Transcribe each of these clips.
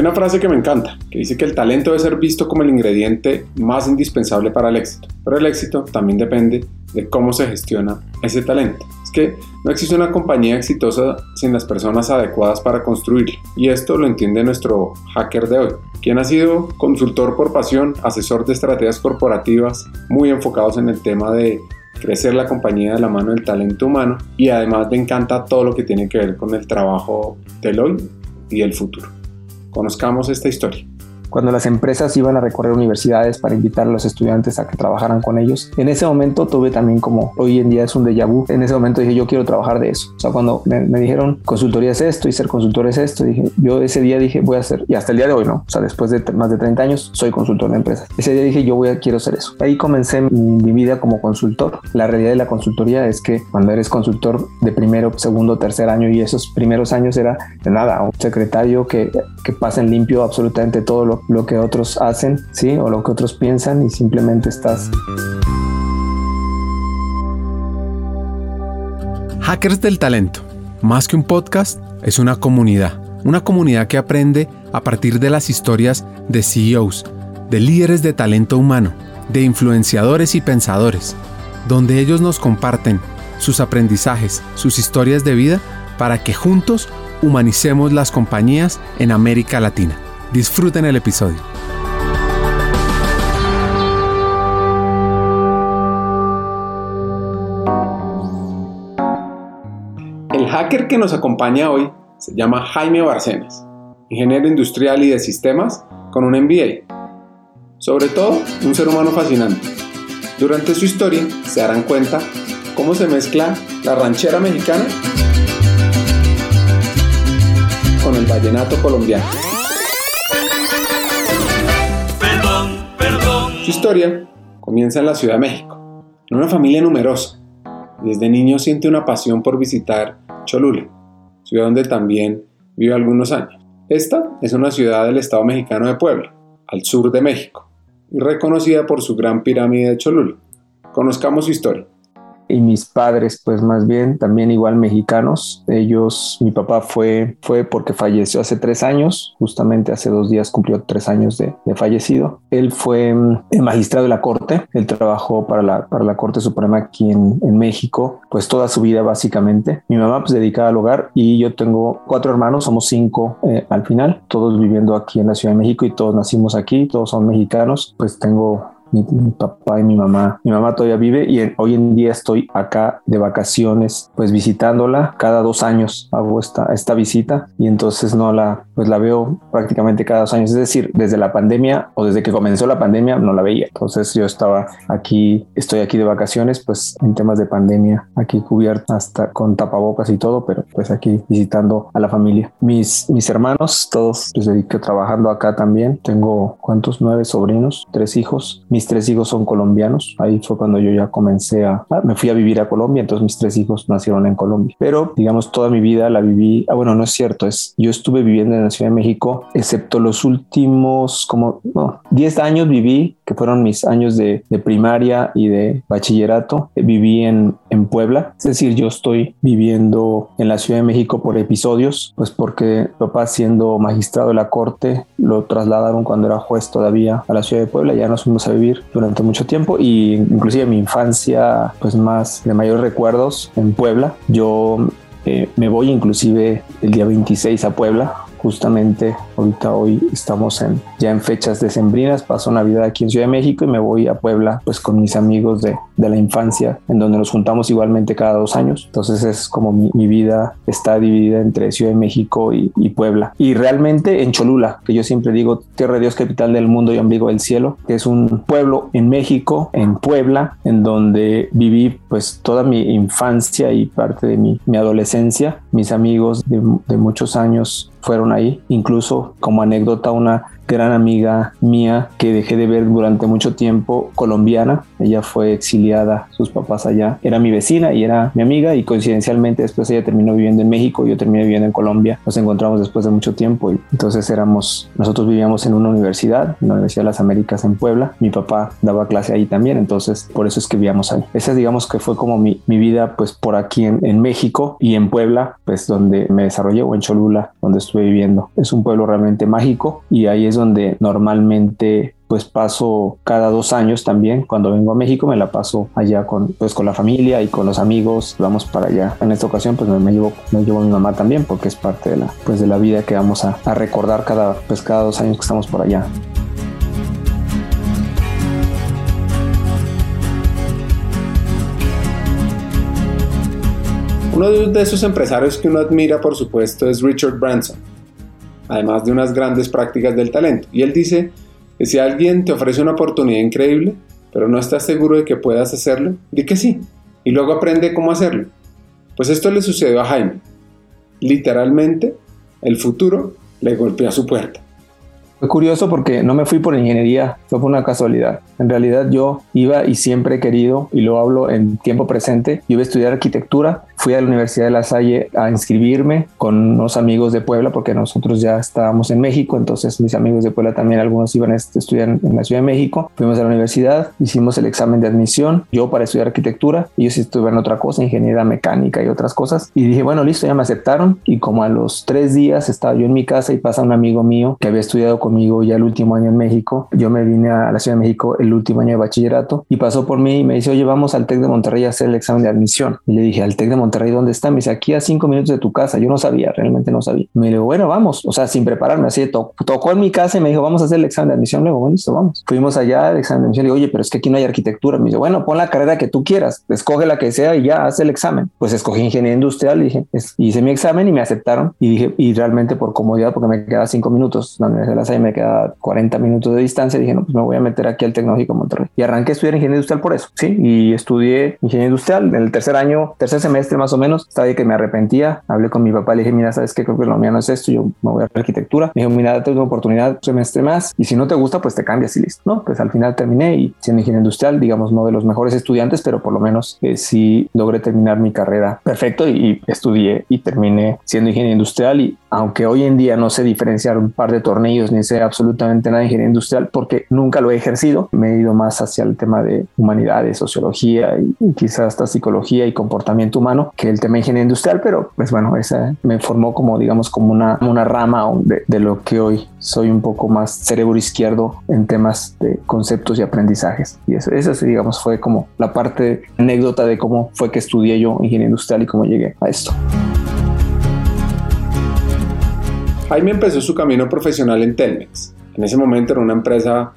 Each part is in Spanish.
Hay una frase que me encanta, que dice que el talento debe ser visto como el ingrediente más indispensable para el éxito, pero el éxito también depende de cómo se gestiona ese talento. Es que no existe una compañía exitosa sin las personas adecuadas para construirla, y esto lo entiende nuestro hacker de hoy, quien ha sido consultor por pasión, asesor de estrategias corporativas, muy enfocados en el tema de crecer la compañía de la mano del talento humano y además le encanta todo lo que tiene que ver con el trabajo del hoy y el futuro. Conozcamos esta historia cuando las empresas iban a recorrer universidades para invitar a los estudiantes a que trabajaran con ellos. En ese momento tuve también como hoy en día es un déjà vu. En ese momento dije, yo quiero trabajar de eso. O sea, cuando me, dijeron consultoría es esto y ser consultor es esto, dije, yo ese día dije, voy a hacer, y hasta el día de hoy, ¿no? O sea, después de más de 30 años, soy consultor de empresas. Ese día dije, yo voy a, quiero hacer eso. Ahí comencé mi, vida como consultor. La realidad de la consultoría es que cuando eres consultor de primero, segundo, tercer año y esos primeros años era de nada, un secretario que, que pasa en limpio absolutamente todo lo lo que otros hacen, ¿sí? O lo que otros piensan y simplemente estás... Hackers del Talento, más que un podcast, es una comunidad. Una comunidad que aprende a partir de las historias de CEOs, de líderes de talento humano, de influenciadores y pensadores, donde ellos nos comparten sus aprendizajes, sus historias de vida, para que juntos humanicemos las compañías en América Latina. Disfruten el episodio. El hacker que nos acompaña hoy se llama Jaime Barcenas, ingeniero industrial y de sistemas con un MBA. Sobre todo, un ser humano fascinante. Durante su historia se darán cuenta cómo se mezcla la ranchera mexicana con el vallenato colombiano. Su historia comienza en la Ciudad de México, en una familia numerosa. Desde niño siente una pasión por visitar Cholula, ciudad donde también vive algunos años. Esta es una ciudad del estado mexicano de Puebla, al sur de México, y reconocida por su gran pirámide de Cholula. Conozcamos su historia y mis padres, pues más bien también igual mexicanos. Ellos, mi papá fue, fue porque falleció hace tres años, justamente hace dos días cumplió tres años de, fallecido. Él fue mm, el magistrado de la corte, él trabajó para la, para la Corte Suprema aquí en, en México, pues toda su vida básicamente. Mi mamá pues dedicada al hogar y yo tengo cuatro hermanos, somos cinco eh, al final, todos viviendo aquí en la Ciudad de México y todos nacimos aquí, todos son mexicanos, pues tengo mi, papá y mi mamá. Mi mamá todavía vive y hoy en día estoy acá de vacaciones, pues visitándola. Cada dos años hago esta, esta visita y entonces no la, pues la veo prácticamente cada dos años. Es decir, desde la pandemia o desde que comenzó la pandemia no la veía. Entonces yo estaba aquí, estoy aquí de vacaciones, pues en temas de pandemia, aquí cubierto hasta con tapabocas y todo, pero pues aquí visitando a la familia. Mis, mis hermanos, todos pues dediqué trabajando acá también. Tengo, ¿cuántos? Nueve sobrinos, tres hijos. Tres hijos son colombianos. Ahí fue cuando yo ya comencé a, me fui a vivir a Colombia, entonces mis tres hijos nacieron en Colombia. Pero digamos, toda mi vida la viví, ah, bueno, no es cierto, es, yo estuve viviendo en la Ciudad de México, excepto los últimos como, no, 10 años viví, que fueron mis años de, de primaria y de bachillerato, viví en, en Puebla. Es decir, yo estoy viviendo en la Ciudad de México por episodios, pues porque papá siendo magistrado de la corte, lo trasladaron cuando era juez todavía a la Ciudad de Puebla, ya nos fuimos a vivir durante mucho tiempo y inclusive mi infancia pues más de mayores recuerdos en Puebla. Yo eh, me voy inclusive el día 26 a Puebla justamente ahorita hoy estamos en, ya en fechas decembrinas, paso Navidad aquí en Ciudad de México y me voy a Puebla pues con mis amigos de, de la infancia en donde nos juntamos igualmente cada dos años. Entonces es como mi, vida está dividida entre Ciudad de México y, y, Puebla. Y realmente en Cholula, que yo siempre digo Tierra de Dios, capital del mundo y ombligo del cielo, que es un pueblo en México, en Puebla, en donde viví pues toda mi infancia y parte de mi, mi adolescencia. Mis amigos de, de muchos años fueron ahí. Incluso como anécdota, una gran amiga mía que dejé de ver durante mucho tiempo, colombiana. Ella fue exiliada, sus papás allá. Era mi vecina y era mi amiga y coincidencialmente después ella terminó viviendo en México, yo terminé viviendo en Colombia. Nos encontramos después de mucho tiempo y entonces éramos, nosotros vivíamos en una universidad, la Universidad de las Américas en Puebla. Mi papá daba clase ahí también, entonces por eso es que vivíamos ahí. Esa digamos que fue como mi, mi vida pues por aquí en, en México y en Puebla, pues donde me desarrollé o en Cholula, donde estuve viviendo. Es un pueblo realmente mágico y ahí es donde normalmente pues paso cada dos años también. Cuando vengo a México me la paso allá con, pues, con la familia y con los amigos. Vamos para allá. En esta ocasión pues me, llevo, me llevo a mi mamá también porque es parte de la, pues, de la vida que vamos a, a recordar cada, pues, cada dos años que estamos por allá. Uno de esos empresarios que uno admira, por supuesto, es Richard Branson, además de unas grandes prácticas del talento. Y él dice que si alguien te ofrece una oportunidad increíble, pero no estás seguro de que puedas hacerlo, di que sí, y luego aprende cómo hacerlo. Pues esto le sucedió a Jaime. Literalmente, el futuro le golpeó a su puerta. Fue curioso porque no me fui por ingeniería, fue una casualidad. En realidad yo iba y siempre he querido, y lo hablo en tiempo presente, yo iba a estudiar arquitectura, fui a la Universidad de La Salle a inscribirme con unos amigos de Puebla porque nosotros ya estábamos en México, entonces mis amigos de Puebla también, algunos iban a estudiar en la Ciudad de México. Fuimos a la universidad, hicimos el examen de admisión, yo para estudiar arquitectura, ellos estudiaban otra cosa, ingeniería mecánica y otras cosas. Y dije, bueno, listo, ya me aceptaron. Y como a los tres días estaba yo en mi casa y pasa un amigo mío que había estudiado conmigo ya el último año en México. Yo me vine a la Ciudad de México el último año de bachillerato y pasó por mí y me dice, oye, vamos al TEC de Monterrey a hacer el examen de admisión. Y le dije, ¿al TEC de Monterrey dónde está? Me dice, aquí a cinco minutos de tu casa. Yo no sabía, realmente no sabía. Me dijo, bueno, vamos, o sea, sin prepararme, así to tocó en mi casa y me dijo, vamos a hacer el examen de admisión. Luego, bueno, listo, vamos. Fuimos allá al examen de admisión. Le digo, oye, pero es que aquí no hay arquitectura. Me dice, bueno, pon la carrera que tú quieras, escoge la que sea y ya haz el examen. Pues escogí ingeniería industrial dije, hice mi examen y me aceptaron. Y dije, y realmente por comodidad, porque me quedaba cinco minutos, la Universidad de la me quedaba 40 minutos de distancia, dije, no, pues me voy a meter aquí al Tecnológico Monterrey. Y arranqué a estudiar ingeniería industrial por eso, sí, y estudié ingeniería industrial. En el tercer año, tercer semestre más o menos, estaba de que me arrepentía. Hablé con mi papá, le dije, mira, ¿sabes qué? Creo que lo mío no es esto, yo me voy a arquitectura. Me dijo, mira, date una oportunidad, un semestre más, y si no te gusta, pues te cambias y listo. No, pues al final terminé y siendo ingeniero industrial, digamos, no de los mejores estudiantes, pero por lo menos eh, sí logré terminar mi carrera perfecto y, y estudié y terminé siendo ingeniero industrial y aunque hoy en día no sé diferenciar un par de tornillos ni absolutamente nada de ingeniería industrial porque nunca lo he ejercido, me he ido más hacia el tema de humanidades, sociología y, quizás hasta psicología y comportamiento humano que el tema de ingeniería industrial, pero pues bueno, esa me formó como digamos como una, una rama de, de lo que hoy soy un poco más cerebro izquierdo en temas de conceptos y aprendizajes. Y eso, eso digamos fue como la parte anécdota de cómo fue que estudié yo ingeniería industrial y cómo llegué a esto. Jaime empezó su camino profesional en Telmex. En ese momento era una empresa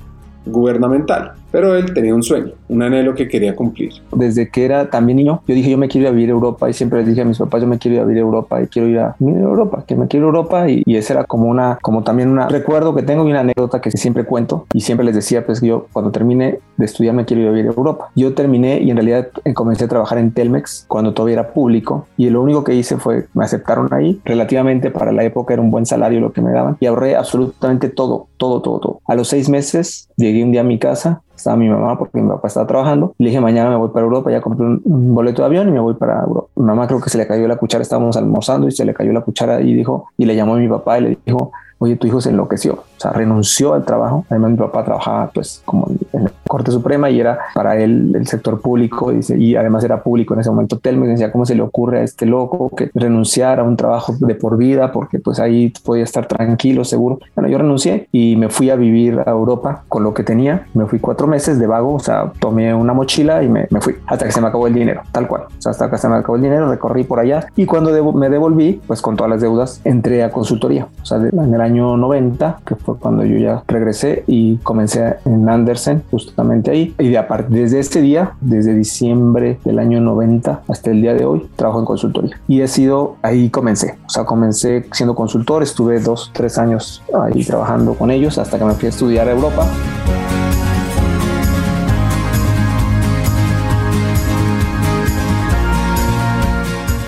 gubernamental, pero él tenía un sueño, un anhelo que quería cumplir. Desde que era también niño, yo dije, yo me quiero ir a vivir a Europa y siempre les dije a mis papás, yo me quiero ir a vivir a Europa y quiero ir a Europa, que me quiero ir a Europa y, y ese era como una, como también un recuerdo que tengo y una anécdota que siempre cuento y siempre les decía, pues yo cuando termine de estudiar me quiero ir a vivir a Europa. Yo terminé y en realidad comencé a trabajar en Telmex cuando todavía era público y lo único que hice fue, me aceptaron ahí, relativamente para la época era un buen salario lo que me daban y ahorré absolutamente todo, todo, todo, todo. A los seis meses llegué un día a mi casa estaba mi mamá porque mi papá estaba trabajando. Le dije, mañana me voy para Europa, ya compré un, boleto de avión y me voy para Europa. Mi mamá creo que se le cayó la cuchara, estábamos almorzando y se le cayó la cuchara y dijo, y le llamó a mi papá y le dijo, oye, tu hijo se enloqueció, o sea, renunció al trabajo. Además, mi papá trabajaba pues como en la Corte Suprema y era para él el sector público y además era público en ese momento. Telmex decía, ¿cómo se le ocurre a este loco que renunciar a un trabajo de por vida porque pues ahí podía estar tranquilo, seguro? Bueno, yo renuncié y me fui a vivir a Europa con lo que tenía. Me fui cuatro meses de vago, o sea, tomé una mochila y me, me fui hasta que se me acabó el dinero, tal cual. O sea, hasta que se me acabó el dinero, recorrí por allá y cuando devo, me devolví, pues con todas las deudas, entré a consultoría. O sea, en el año 90, que fue cuando yo ya regresé y comencé en Andersen, justamente ahí. Y de aparte, desde este día, desde diciembre del año 90 hasta el día de hoy, trabajo en consultoría. Y he sido, ahí comencé. O sea, comencé siendo consultor, estuve dos, tres años ahí trabajando con ellos hasta que me fui a estudiar a Europa.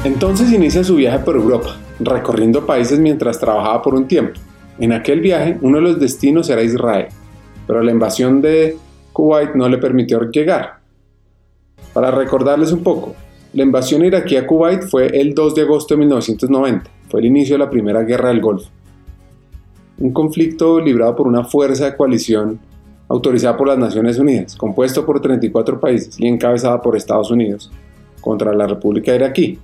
Entonces inicia su viaje por Europa, recorriendo países mientras trabajaba por un tiempo. En aquel viaje, uno de los destinos era Israel, pero la invasión de Kuwait no le permitió llegar. Para recordarles un poco, la invasión iraquí a Kuwait fue el 2 de agosto de 1990, fue el inicio de la Primera Guerra del Golfo. Un conflicto librado por una fuerza de coalición autorizada por las Naciones Unidas, compuesto por 34 países y encabezada por Estados Unidos, contra la República Iraquí.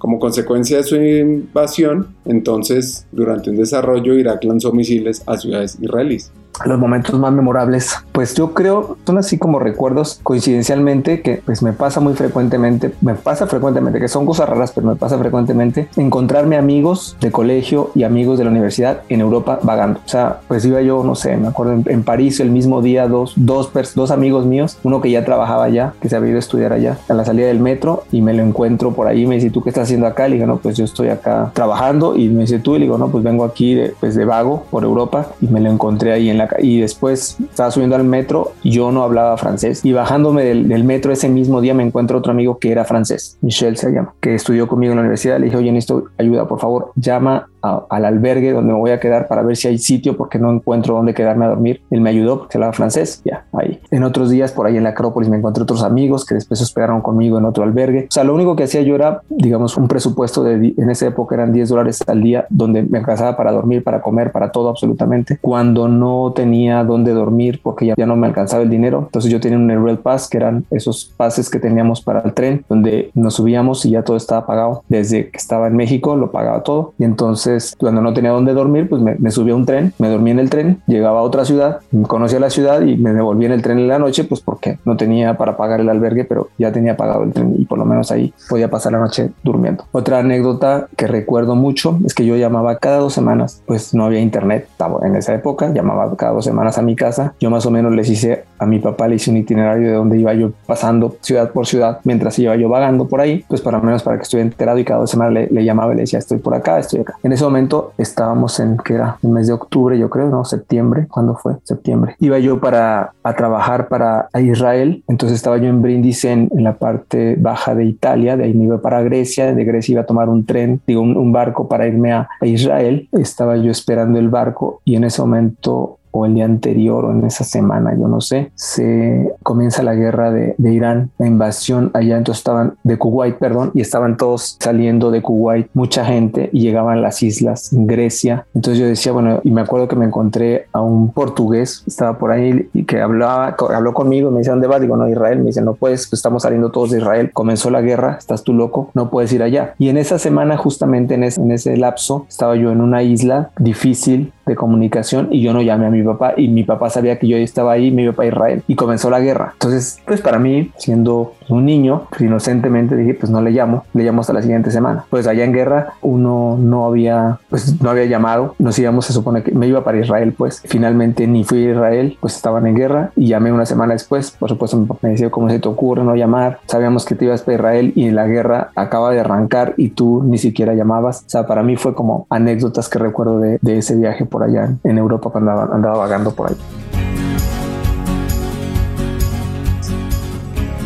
Como consecuencia de su invasión, entonces, durante un desarrollo, Irak lanzó misiles a ciudades israelíes los momentos más memorables, pues yo creo son así como recuerdos coincidencialmente que pues me pasa muy frecuentemente, me pasa frecuentemente, que son cosas raras, pero me pasa frecuentemente encontrarme amigos de colegio y amigos de la universidad en Europa vagando. O sea, pues iba yo, no sé, me acuerdo en, París el mismo día dos, dos, dos amigos míos, uno que ya trabajaba allá, que se había ido a estudiar allá, a la salida del metro y me lo encuentro por ahí, me dice, ¿tú qué estás haciendo acá? Le digo, no, pues yo estoy acá trabajando y me dice, tú, y le digo, no, pues vengo aquí de, pues de vago por Europa y me lo encontré ahí en la y después estaba subiendo al metro, yo no hablaba francés. Y bajándome del, metro ese mismo día me encuentro otro amigo que era francés, Michel se llama, que estudió conmigo en la universidad, le dije, oye, necesito ayuda, por favor, llama al albergue donde me voy a quedar para ver si hay sitio porque no encuentro dónde quedarme a dormir. Él me ayudó porque hablaba francés, ya, ahí. En otros días por ahí en la Acrópolis me encontré otros amigos que después hospedaron conmigo en otro albergue. O sea, lo único que hacía yo era, digamos, un presupuesto de, en esa época eran 10 dólares al día donde me alcanzaba para dormir, para comer, para todo absolutamente. Cuando no tenía dónde dormir porque ya, ya no me alcanzaba el dinero. Entonces yo tenía un Rail Pass, que eran esos pases que teníamos para el tren, donde nos subíamos y ya todo estaba pagado. Desde que estaba en México lo pagaba todo. Y entonces cuando no tenía dónde dormir, pues me, me subía a un tren, me dormía en el tren, llegaba a otra ciudad, conocía la ciudad y me devolvía en el tren en la noche, pues porque no tenía para pagar el albergue, pero ya tenía pagado el tren y por lo menos ahí podía pasar la noche durmiendo. Otra anécdota que recuerdo mucho es que yo llamaba cada dos semanas, pues no había internet, en esa época, llamaba cada dos semanas a mi casa. Yo más o menos les hice a mi papá, le hice un itinerario de donde iba yo pasando ciudad por ciudad mientras iba yo vagando por ahí, pues para menos para que estuviera enterado y cada dos semanas le, le, llamaba y le decía estoy por acá, estoy acá. En ese momento estábamos en, que era el mes de octubre, yo creo, no, septiembre, ¿cuándo fue? Septiembre. Iba yo para a trabajar para Israel, entonces estaba yo en Brindisi en, la parte baja de Italia, de ahí me iba para Grecia, de Grecia iba a tomar un tren, digo, un, un barco para irme a, a Israel, estaba yo esperando el barco y en ese momento o el día anterior o en esa semana, yo no sé, se comienza la guerra de, Irán, la invasión allá, entonces estaban de Kuwait, perdón, y estaban todos saliendo de Kuwait, mucha gente, y llegaban las islas, Grecia. Entonces yo decía, bueno, y me acuerdo que me encontré a un portugués, estaba por ahí y que hablaba, habló conmigo, me dice, ¿dónde vas? Digo, no, Israel, me dice, no puedes, pues estamos saliendo todos de Israel, comenzó la guerra, estás tú loco, no puedes ir allá. Y en esa semana, justamente en ese, en ese lapso, estaba yo en una isla difícil, de comunicación y yo no llamé a mi papá y mi papá sabía que yo estaba ahí, me iba para Israel y comenzó la guerra. Entonces, pues para mí, siendo un niño, pues inocentemente dije, pues no le llamo, le llamo hasta la siguiente semana. Pues allá en guerra uno no había, pues no había llamado, nos íbamos, se supone que me iba para Israel, pues finalmente ni fui a Israel, pues estaban en guerra y llamé una semana después, por supuesto mi papá me decía, ¿cómo se te ocurre no llamar? Sabíamos que te ibas para Israel y la guerra acaba de arrancar y tú ni siquiera llamabas. O sea, para mí fue como anécdotas que recuerdo de, de ese viaje por allá en Europa cuando andaba vagando por ahí.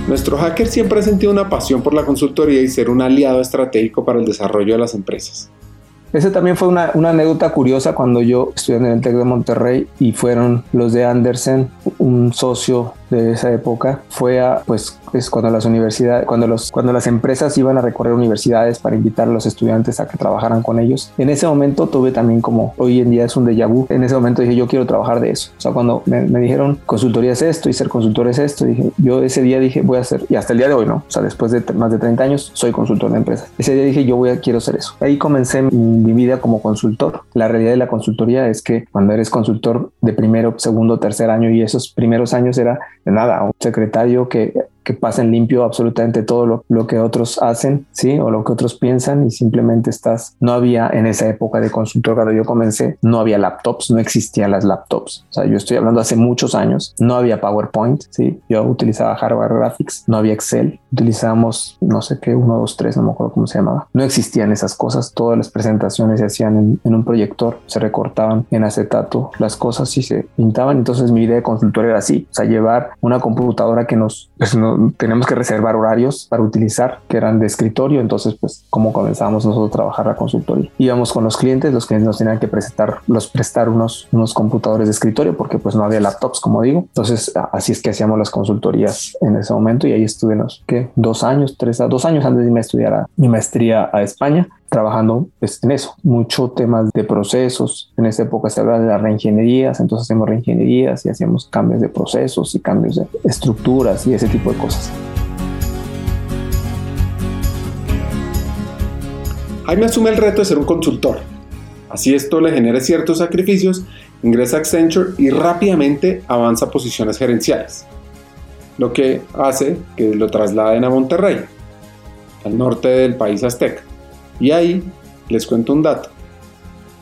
Nuestro hacker siempre ha sentido una pasión por la consultoría y ser un aliado estratégico para el desarrollo de las empresas. Ese también fue una, una, anécdota curiosa cuando yo estudié en el TEC de Monterrey y fueron los de Andersen, un socio de esa época fue a, pues, es cuando las universidades, cuando, los, cuando las empresas iban a recorrer universidades para invitar a los estudiantes a que trabajaran con ellos. En ese momento tuve también como, hoy en día es un déjà vu, en ese momento dije, yo quiero trabajar de eso. O sea, cuando me, dijeron, consultoría es esto y ser consultor es esto, dije, yo ese día dije, voy a hacer, y hasta el día de hoy, ¿no? O sea, después de más de 30 años, soy consultor de empresas. Ese día dije, yo voy quiero hacer eso. Ahí comencé mi, vida como consultor. La realidad de la consultoría es que cuando eres consultor de primero, segundo, tercer año y esos primeros años era nada, un secretario que que pasen limpio absolutamente todo lo, lo, que otros hacen, ¿sí? O lo que otros piensan y simplemente estás, no había en esa época de consultor cuando yo comencé, no había laptops, no existían las laptops. O sea, yo estoy hablando hace muchos años, no había PowerPoint, ¿sí? Yo utilizaba Hardware Graphics, no había Excel, utilizábamos, no sé qué, uno, dos, tres, no me acuerdo cómo se llamaba. No existían esas cosas, todas las presentaciones se hacían en, en un proyector, se recortaban en acetato las cosas y se pintaban. Entonces mi idea de consultor era así, o sea, llevar una computadora que nos, pues, nos tenemos que reservar horarios para utilizar que eran de escritorio. Entonces, pues, ¿cómo comenzamos nosotros a trabajar la consultoría? Íbamos con los clientes, los clientes nos tenían que presentar, los prestar unos, unos computadores de escritorio porque pues no había laptops, como digo. Entonces, así es que hacíamos las consultorías en ese momento y ahí estuve. Dos años, tres, dos años antes de irme a estudiar mi maestría a España trabajando pues, en eso, mucho temas de procesos. En esa época se hablaba de las reingenierías, entonces hacemos reingenierías y hacíamos cambios de procesos y cambios de estructuras y ese tipo de cosas. Jaime asume el reto de ser un consultor. Así esto le genera ciertos sacrificios, ingresa a Accenture y rápidamente avanza a posiciones gerenciales, lo que hace que lo trasladen a Monterrey, al norte del país azteca. Y ahí les cuento un dato.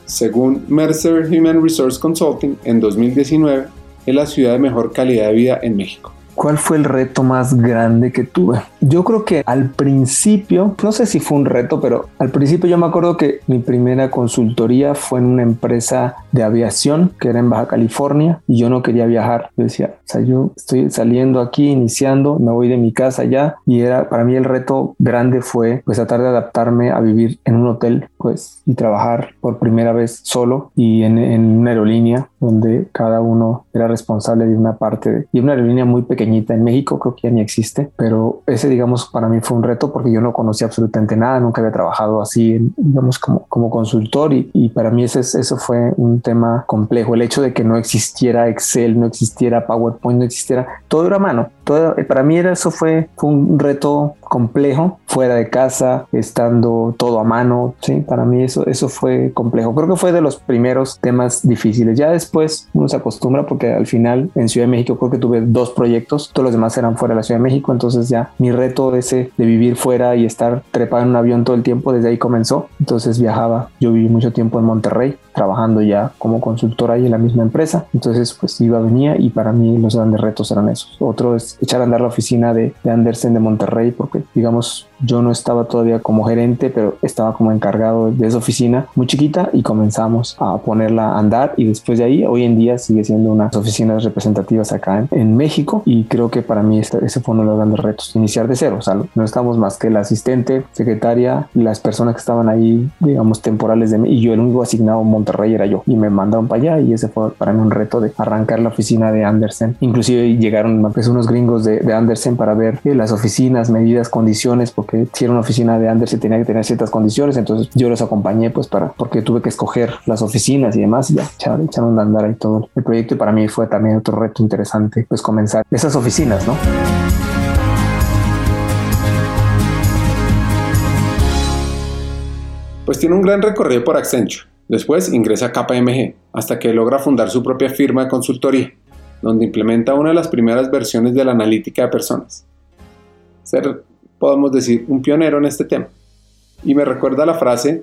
Según Mercer Human Resource Consulting, en 2019 es la ciudad de mejor calidad de vida en México. ¿Cuál fue el reto más grande que tuve? Yo creo que al principio, no sé si fue un reto, pero al principio yo me acuerdo que mi primera consultoría fue en una empresa de aviación que era en Baja California y yo no quería viajar. Yo decía, o sea, yo estoy saliendo aquí, iniciando, me voy de mi casa ya y era para mí el reto grande fue pues tratar de adaptarme a vivir en un hotel pues y trabajar por primera vez solo y en, una aerolínea donde cada uno era responsable de una parte de, y una aerolínea muy pequeña en México, creo que ya ni existe, pero ese, digamos, para mí fue un reto porque yo no conocía absolutamente nada, nunca había trabajado así, digamos, como, como consultor y, para mí ese, eso fue un tema complejo. El hecho de que no existiera Excel, no existiera PowerPoint, no existiera, todo era mano. Todo, para mí eso fue, fue un reto complejo, fuera de casa, estando todo a mano, sí, para mí eso, eso fue complejo. Creo que fue de los primeros temas difíciles. Ya después uno se acostumbra porque al final en Ciudad de México creo que tuve dos proyectos todos los demás eran fuera de la Ciudad de México, entonces ya mi reto ese de vivir fuera y estar trepado en un avión todo el tiempo, desde ahí comenzó. Entonces viajaba, yo viví mucho tiempo en Monterrey, trabajando ya como consultor ahí en la misma empresa, entonces pues iba, venía y para mí los grandes retos eran esos. Otro es echar a andar la oficina de, de Andersen de Monterrey, porque digamos yo no estaba todavía como gerente, pero estaba como encargado de esa oficina muy chiquita y comenzamos a ponerla a andar. Y después de ahí hoy en día sigue siendo unas oficinas representativas acá en, México. Y creo que para mí este, ese fue uno de los grandes retos, iniciar de cero, o sea, no estamos más que el asistente, secretaria, las personas que estaban ahí, digamos, temporales de mí. Y yo el único asignado a Monterrey era yo. Y me mandaron para allá y ese fue para mí un reto de arrancar la oficina de Andersen. Inclusive llegaron pues, unos gringos de, de Andersen para ver eh, las oficinas, medidas, condiciones, porque si era una oficina de Andersen tenía que tener ciertas condiciones, entonces yo los acompañé pues para, porque tuve que escoger las oficinas y demás y ya echaron, a andar ahí todo el proyecto y para mí fue también otro reto interesante pues comenzar esas oficinas, ¿no? Pues tiene un gran recorrido por Accenture. Después ingresa a KPMG hasta que logra fundar su propia firma de consultoría, donde implementa una de las primeras versiones de la analítica de personas. Ser podemos decir, un pionero en este tema. Y me recuerda la frase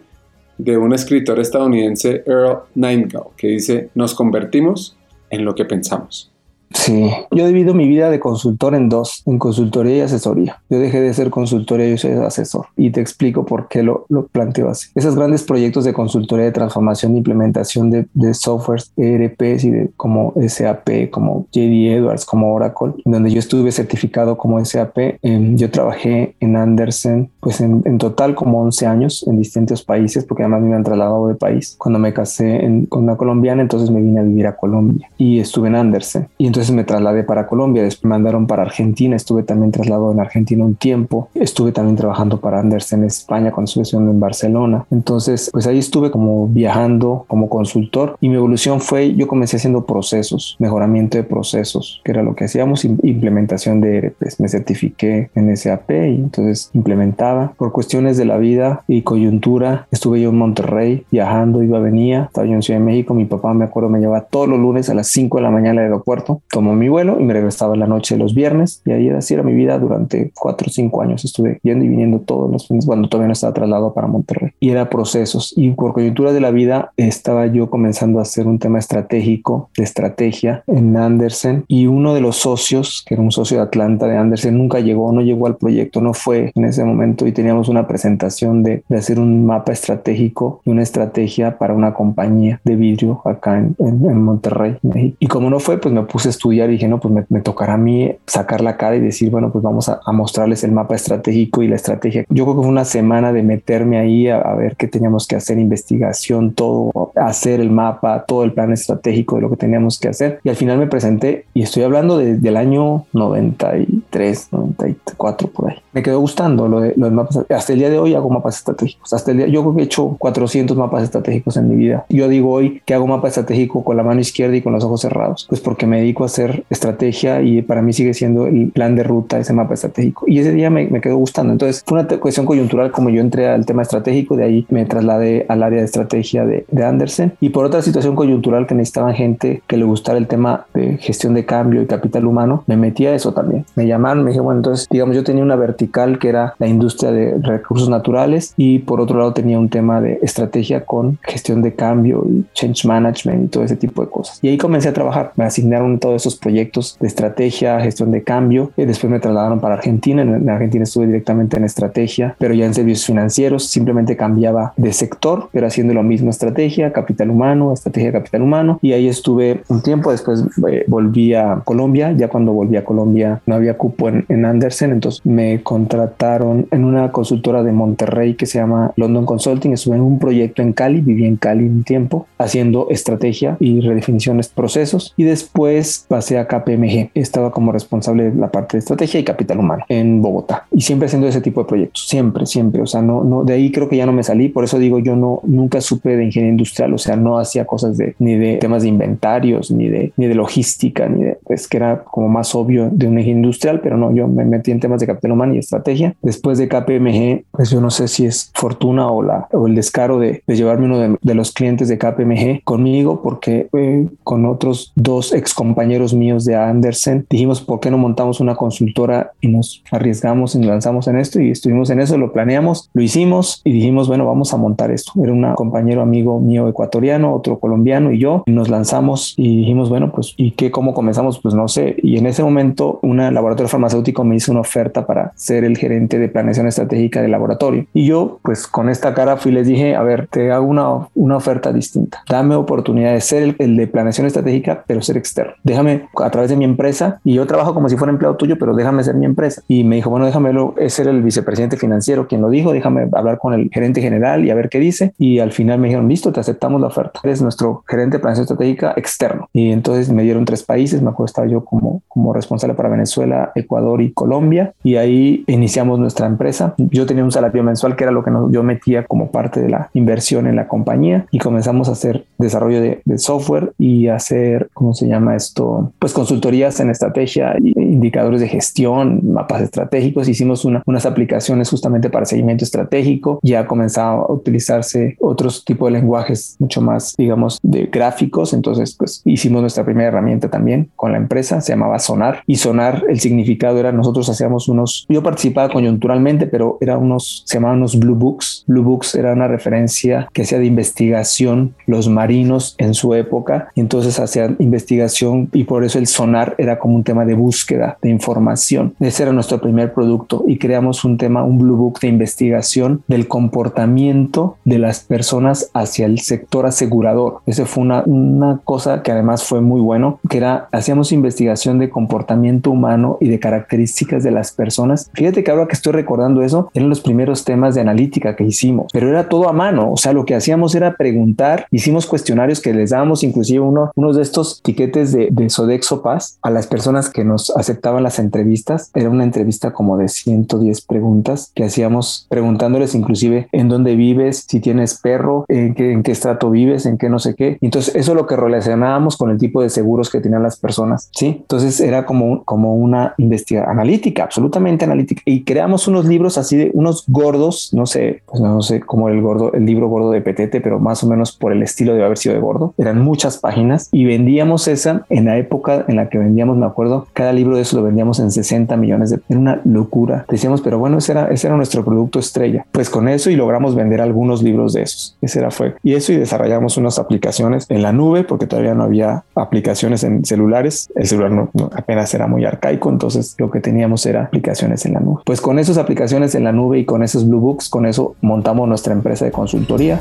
de un escritor estadounidense, Earl Nightingale, que dice, nos convertimos en lo que pensamos. Sí, yo divido mi vida de consultor en dos, en consultoría y asesoría. Yo dejé de ser consultoría y soy asesor. Y te explico por qué lo, lo planteo así. Esos grandes proyectos de consultoría de transformación e implementación de, softwares ERPs y de como SAP, como JD Edwards, como Oracle, donde yo estuve certificado como SAP. Em, yo trabajé en Andersen, pues en, total como 11 años en distintos países, porque además me han trasladado de país. Cuando me casé con una colombiana, entonces me vine a vivir a Colombia y estuve en Andersen. Y entonces entonces me trasladé para Colombia, después me mandaron para Argentina, estuve también trasladado en Argentina un tiempo, estuve también trabajando para Andersen en España cuando estuve estudiando en Barcelona. Entonces, pues ahí estuve como viajando como consultor y mi evolución fue, yo comencé haciendo procesos, mejoramiento de procesos, que era lo que hacíamos, implementación de ERPs. Me certifiqué en SAP y entonces implementaba. Por cuestiones de la vida y coyuntura, estuve yo en Monterrey viajando, iba, venía, estaba yo en Ciudad de México, mi papá me acuerdo me llevaba todos los lunes a las 5 de la mañana al aeropuerto tomó mi vuelo y me regresaba la noche de los viernes. Y ahí así era mi vida durante cuatro o cinco años. Estuve yendo y viniendo todos los fines cuando todavía no estaba trasladado para Monterrey. Y era procesos. Y por coyuntura de la vida estaba yo comenzando a hacer un tema estratégico de estrategia en Andersen. Y uno de los socios que era un socio de Atlanta de Andersen nunca llegó, no llegó al proyecto, no fue en ese momento. Y teníamos una presentación de, de hacer un mapa estratégico y una estrategia para una compañía de vidrio acá en, en, en Monterrey, México. Y como no fue, pues me puse estudiar y dije, no, pues me, tocará a mí sacar la cara y decir, bueno, pues vamos a, mostrarles el mapa estratégico y la estrategia. Yo creo que fue una semana de meterme ahí a, ver qué teníamos que hacer, investigación, todo, hacer el mapa, todo el plan estratégico de lo que teníamos que hacer. Y al final me presenté y estoy hablando desde el año 93, 94 por ahí. Me quedó gustando lo de los mapas. Hasta el día de hoy hago mapas estratégicos. Hasta el día, yo creo que he hecho 400 mapas estratégicos en mi vida. Yo digo hoy que hago mapa estratégico con la mano izquierda y con los ojos cerrados, pues porque me dedico a hacer estrategia y para mí sigue siendo el plan de ruta ese mapa estratégico. Y ese día me, me quedó gustando. Entonces fue una cuestión coyuntural como yo entré al tema estratégico, de ahí me trasladé al área de estrategia de, de Andersen y por otra situación coyuntural que necesitaban gente que le gustara el tema de gestión de cambio y capital humano, me metí a eso también. Me llamaron, me dije, bueno, entonces digamos yo tenía una vertical que era la industria de recursos naturales y por otro lado tenía un tema de estrategia con gestión de cambio y change management y todo ese tipo de cosas. Y ahí comencé a trabajar. Me asignaron todos esos proyectos de estrategia, gestión de cambio. Y después me trasladaron para Argentina. En Argentina estuve directamente en estrategia, pero ya en servicios financieros. Simplemente cambiaba de sector, pero haciendo lo mismo estrategia, capital humano, estrategia de capital humano. Y ahí estuve un tiempo. Después eh, volví a Colombia. Ya cuando volví a Colombia no había cupo en, en Andersen. Entonces me contrataron en una consultora de Monterrey que se llama London Consulting. Estuve en un proyecto en Cali. Viví en Cali un tiempo haciendo estrategia y redefiniciones procesos y después pasé a KPMG. Estaba como responsable de la parte de estrategia y capital humano en Bogotá y siempre haciendo ese tipo de proyectos, siempre, siempre. O sea, no, no, de ahí creo que ya no me salí. Por eso digo, yo no, nunca supe de ingeniería industrial. O sea, no hacía cosas de ni de temas de inventarios, ni de, ni de logística, ni de, es que era como más obvio de una ingeniería industrial, pero no, yo me metí en temas de capital humano y estrategia. Después de KPMG, pues yo no sé si es fortuna o, la, o el descaro de, de llevarme uno de, de los clientes de KPMG conmigo porque eh, con otros dos ex compañeros míos de Andersen dijimos por qué no montamos una consultora y nos arriesgamos y nos lanzamos en esto y estuvimos en eso, lo planeamos, lo hicimos y dijimos bueno vamos a montar esto. Era un compañero amigo mío ecuatoriano, otro colombiano y yo y nos lanzamos y dijimos bueno pues y qué cómo comenzamos pues no sé. Y en ese momento una laboratorio farmacéutico me hizo una oferta para ser el gerente de planeación estratégica del laboratorio. Y yo pues con esta cara fui y les dije a ver te hago una, una oferta distinta. Dame oportunidad de ser el, el de planeación estratégica, pero ser externo. Déjame a través de mi empresa y yo trabajo como si fuera empleado tuyo, pero déjame ser mi empresa. Y me dijo, bueno, déjamelo, ser el vicepresidente financiero quien lo dijo, déjame hablar con el gerente general y a ver qué dice. Y al final me dijeron, listo, te aceptamos la oferta. Eres nuestro gerente de planeación estratégica externo. Y entonces me dieron tres países, me acuerdo estaba yo como, como responsable para Venezuela, Ecuador y Colombia. Y ahí iniciamos nuestra empresa. Yo tenía un salario mensual que era lo que yo metía como parte de la inversión en la compañía y comenzamos a hacer desarrollo de, de software y hacer, ¿cómo se llama esto? Pues consultorías en estrategia, indicadores de gestión, mapas estratégicos. Hicimos unas aplicaciones justamente para seguimiento estratégico. Ya comenzaba a utilizarse otros tipos de lenguajes mucho más, digamos, de gráficos. Entonces, pues hicimos nuestra primera herramienta también con la empresa, se llamaba Sonar. Y Sonar, el significado era nosotros hacíamos unos, yo participaba coyunturalmente, pero era unos, se llamaban unos Blue Books. Blue Books era una referencia que hacía de investigación los marinos en su época entonces hacían investigación y por eso el sonar era como un tema de búsqueda de información. Ese era nuestro primer producto y creamos un tema, un Blue Book de investigación del comportamiento de las personas hacia el sector asegurador. Ese fue una, una cosa que además fue muy bueno, que era, hacíamos investigación de comportamiento humano y de características de las personas. Fíjate que ahora que estoy recordando eso, eran los primeros temas de analítica que hicimos, pero era todo a mano. O sea, lo que hacíamos era preguntar, hicimos cuestionarios que les dábamos inclusive uno, unos de estos tiquetes de, de Sodexo Paz a las personas que nos aceptaban las entrevistas. Era una entrevista como de 110 preguntas que hacíamos preguntándoles inclusive en dónde vives, si tienes perro, en qué, en qué estrato vives, en qué no sé qué. Entonces eso es lo que relacionábamos con el tipo de seguros que tenían las personas. Sí, entonces era como, como una investigación analítica, absolutamente analítica. Y creamos unos libros así de unos gordos, no sé, pues no sé cómo el gordo, el libro gordo de Petete, pero más o menos por el estilo de haber sido de gordo. Eran muchas páginas y vendíamos esa en la época en la que vendíamos, me acuerdo, cada libro de eso lo vendíamos en 60 millones de... Era una locura. Decíamos, pero bueno, ese era, ese era nuestro producto estrella. Pues con eso y logramos vender algunos libros de esos. Ese era fue. Y eso y desarrollamos unas aplicaciones en la nube porque todavía no había aplicaciones en celulares. El celular no, apenas era muy arcaico, entonces lo que teníamos era aplicaciones en la nube. Pues con esas aplicaciones en la nube y con esos Blue Books, con eso montamos nuestra empresa de consultoría.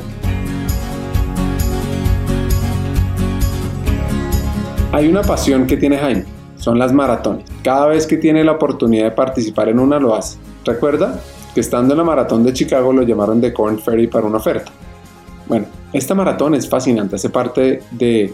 Hay una pasión que tiene Jaime, son las maratones. Cada vez que tiene la oportunidad de participar en una lo hace. Recuerda que estando en la maratón de Chicago lo llamaron de Corn Ferry para una oferta. Bueno, esta maratón es fascinante, hace parte de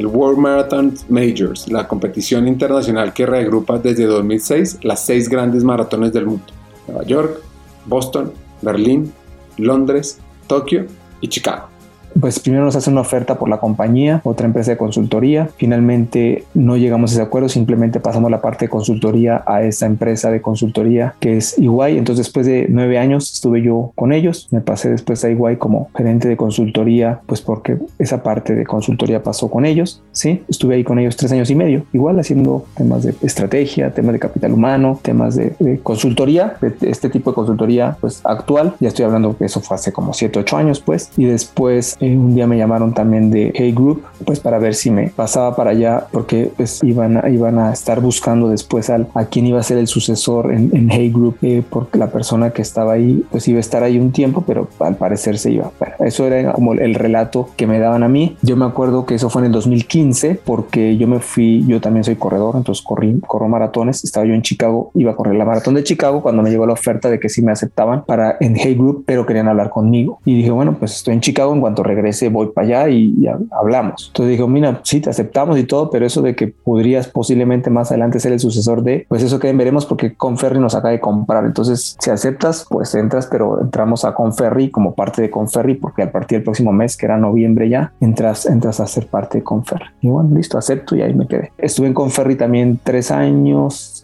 el World Marathon Majors, la competición internacional que reagrupa desde 2006 las seis grandes maratones del mundo. Nueva York, Boston, Berlín, Londres, Tokio y Chicago pues primero nos hace una oferta por la compañía, otra empresa de consultoría. Finalmente no llegamos a ese acuerdo, simplemente pasamos la parte de consultoría a esa empresa de consultoría que es Iguay. Entonces después de nueve años estuve yo con ellos, me pasé después a Iguay como gerente de consultoría, pues porque esa parte de consultoría pasó con ellos, ¿sí? Estuve ahí con ellos tres años y medio, igual haciendo temas de estrategia, temas de capital humano, temas de, consultoría, de este tipo de consultoría pues actual. Ya estoy hablando que eso fue hace como siete, ocho años pues. Y después eh, un día me llamaron también de Hey Group, pues para ver si me pasaba para allá, porque pues iban a, iban a estar buscando después al, a quién iba a ser el sucesor en, Hey Group, eh, porque la persona que estaba ahí, pues iba a estar ahí un tiempo, pero al parecer se iba. Bueno, eso era como el relato que me daban a mí. Yo me acuerdo que eso fue en el 2015, porque yo me fui, yo también soy corredor, entonces corrí, corro maratones, estaba yo en Chicago, iba a correr la maratón de Chicago cuando me llegó la oferta de que sí me aceptaban para en Hey Group, pero querían hablar conmigo. Y dije, bueno, pues estoy en Chicago en cuanto regrese voy para allá y, hablamos. Entonces dijo, mira, sí, te aceptamos y todo, pero eso de que podrías posiblemente más adelante ser el sucesor de, pues eso que veremos porque Conferri nos acaba de comprar. Entonces, si aceptas, pues entras, pero entramos a Conferri como parte de Conferri porque a partir del próximo mes, que era noviembre ya, entras, entras a ser parte de Conferri. Y bueno, listo, acepto y ahí me quedé. Estuve en Conferri también tres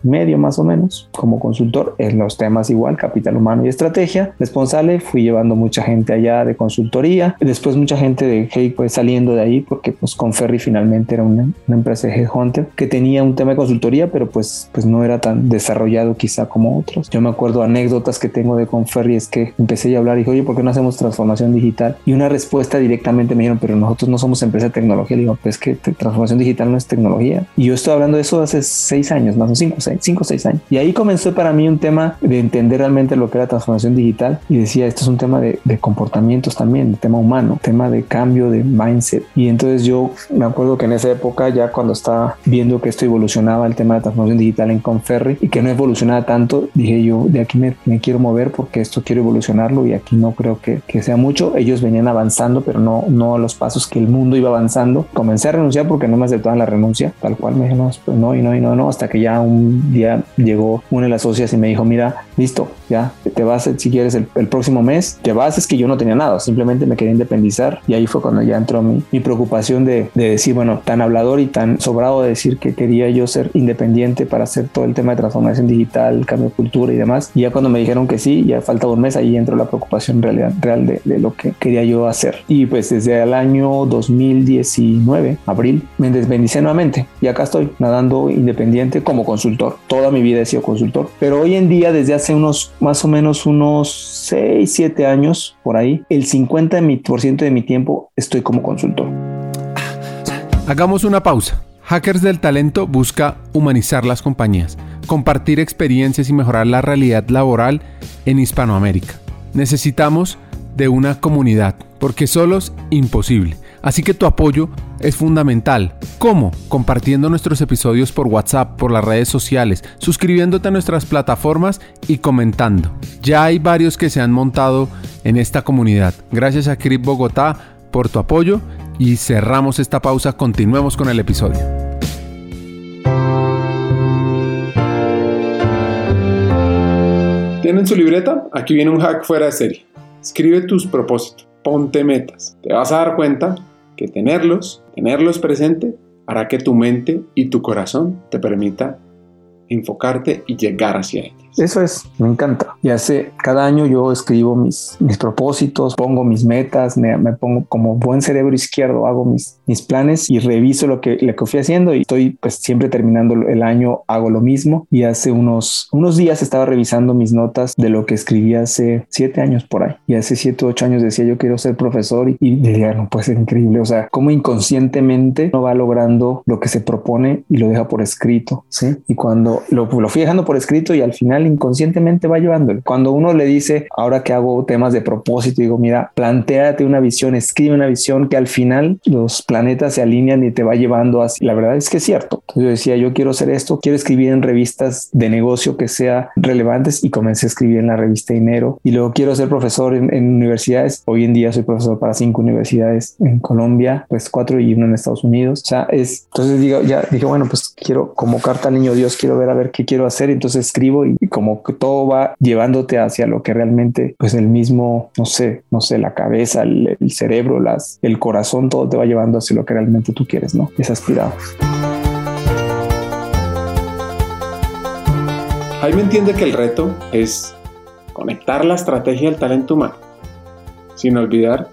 medio más o menos, como consultor en los temas igual, capital humano y estrategia. Responsable, fui llevando mucha gente allá de consultoría, después mucha gente de Hey pues saliendo de ahí porque pues Conferri finalmente era una, empresa de Headhunter que tenía un tema de consultoría pero pues, pues no era tan desarrollado quizá como otros. Yo me acuerdo anécdotas que tengo de Conferri es que empecé a hablar y dije oye ¿por qué no hacemos transformación digital? Y una respuesta directamente me dijeron pero nosotros no somos empresa de tecnología. Le digo pues que transformación digital no es tecnología. Y yo estoy hablando de eso hace seis años más o cinco, seis, cinco o seis años. Y ahí comenzó para mí un tema de entender realmente lo que era transformación digital y decía esto es un tema de, de comportamientos también, de tema humano, tema de cambio de mindset. Y entonces yo me acuerdo que en esa época, ya cuando estaba viendo que esto evolucionaba, el tema de transformación digital en Conferri, y que no evolucionaba tanto, dije yo, de aquí me, quiero mover porque esto quiero evolucionarlo y aquí no creo que, que, sea mucho. Ellos venían avanzando, pero no, no los pasos que el mundo iba avanzando. Comencé a renunciar porque no me aceptaban la renuncia, tal cual me dije, no, pues no, y no, y no, no, hasta que ya un día llegó una de las socias y me dijo, mira, listo, ya te vas si quieres el, el próximo mes, te vas, es que yo no tenía nada, simplemente me quería independizar y ahí fue cuando ya entró mi, mi preocupación de, de, decir, bueno, tan hablador y tan sobrado de decir que quería yo ser independiente para hacer todo el tema de transformación digital, cambio de cultura y demás. Y ya cuando me dijeron que sí, ya faltaba un mes, ahí entró la preocupación real, real de, de lo que quería yo hacer. Y pues desde el año 2019, abril, me desbendicé nuevamente y acá estoy nadando independiente como consultor. Toda mi vida he sido consultor, pero hoy en día, desde hace unos más o menos unos 6, 7 años por ahí, el 50% de mi tiempo estoy como consultor. Hagamos una pausa. Hackers del Talento busca humanizar las compañías, compartir experiencias y mejorar la realidad laboral en Hispanoamérica. Necesitamos de una comunidad, porque solo es imposible. Así que tu apoyo es fundamental. ¿Cómo? Compartiendo nuestros episodios por WhatsApp, por las redes sociales, suscribiéndote a nuestras plataformas y comentando. Ya hay varios que se han montado en esta comunidad. Gracias a Crip Bogotá por tu apoyo y cerramos esta pausa, continuemos con el episodio. ¿Tienen su libreta? Aquí viene un hack fuera de serie. Escribe tus propósitos, ponte metas. Te vas a dar cuenta que tenerlos, tenerlos presente, hará que tu mente y tu corazón te permita enfocarte y llegar hacia ellos. Eso es, me encanta. Y hace cada año yo escribo mis, mis propósitos, pongo mis metas, me, me, pongo como buen cerebro izquierdo, hago mis, mis planes y reviso lo que, lo que fui haciendo y estoy pues siempre terminando el año, hago lo mismo. Y hace unos, unos días estaba revisando mis notas de lo que escribí hace siete años por ahí. Y hace siete ocho años decía yo quiero ser profesor y, y decía, no puede ser increíble. O sea, cómo inconscientemente no va logrando lo que se propone y lo deja por escrito. Sí. Y cuando lo, lo fui dejando por escrito y al final inconscientemente va llevando. Cuando uno le dice, ahora que hago temas de propósito, digo, mira, planteate una visión, escribe una visión que al final los planetas se alinean y te va llevando así. La verdad es que es cierto. Entonces yo decía, yo quiero hacer esto, quiero escribir en revistas de negocio que sea relevantes y comencé a escribir en la revista Dinero y luego quiero ser profesor en, en universidades. Hoy en día soy profesor para cinco universidades en Colombia, pues cuatro y uno en Estados Unidos. O sea, es, entonces digo, ya dije, bueno, pues quiero como carta al niño Dios, quiero ver a ver qué quiero hacer. Entonces escribo y, como que todo va llevándote hacia lo que realmente, pues el mismo, no sé, no sé, la cabeza, el, cerebro, el corazón, todo te va llevando hacia lo que realmente tú quieres, ¿no? Es aspirado. Jaime entiende que el reto es conectar la estrategia al talento humano, sin olvidar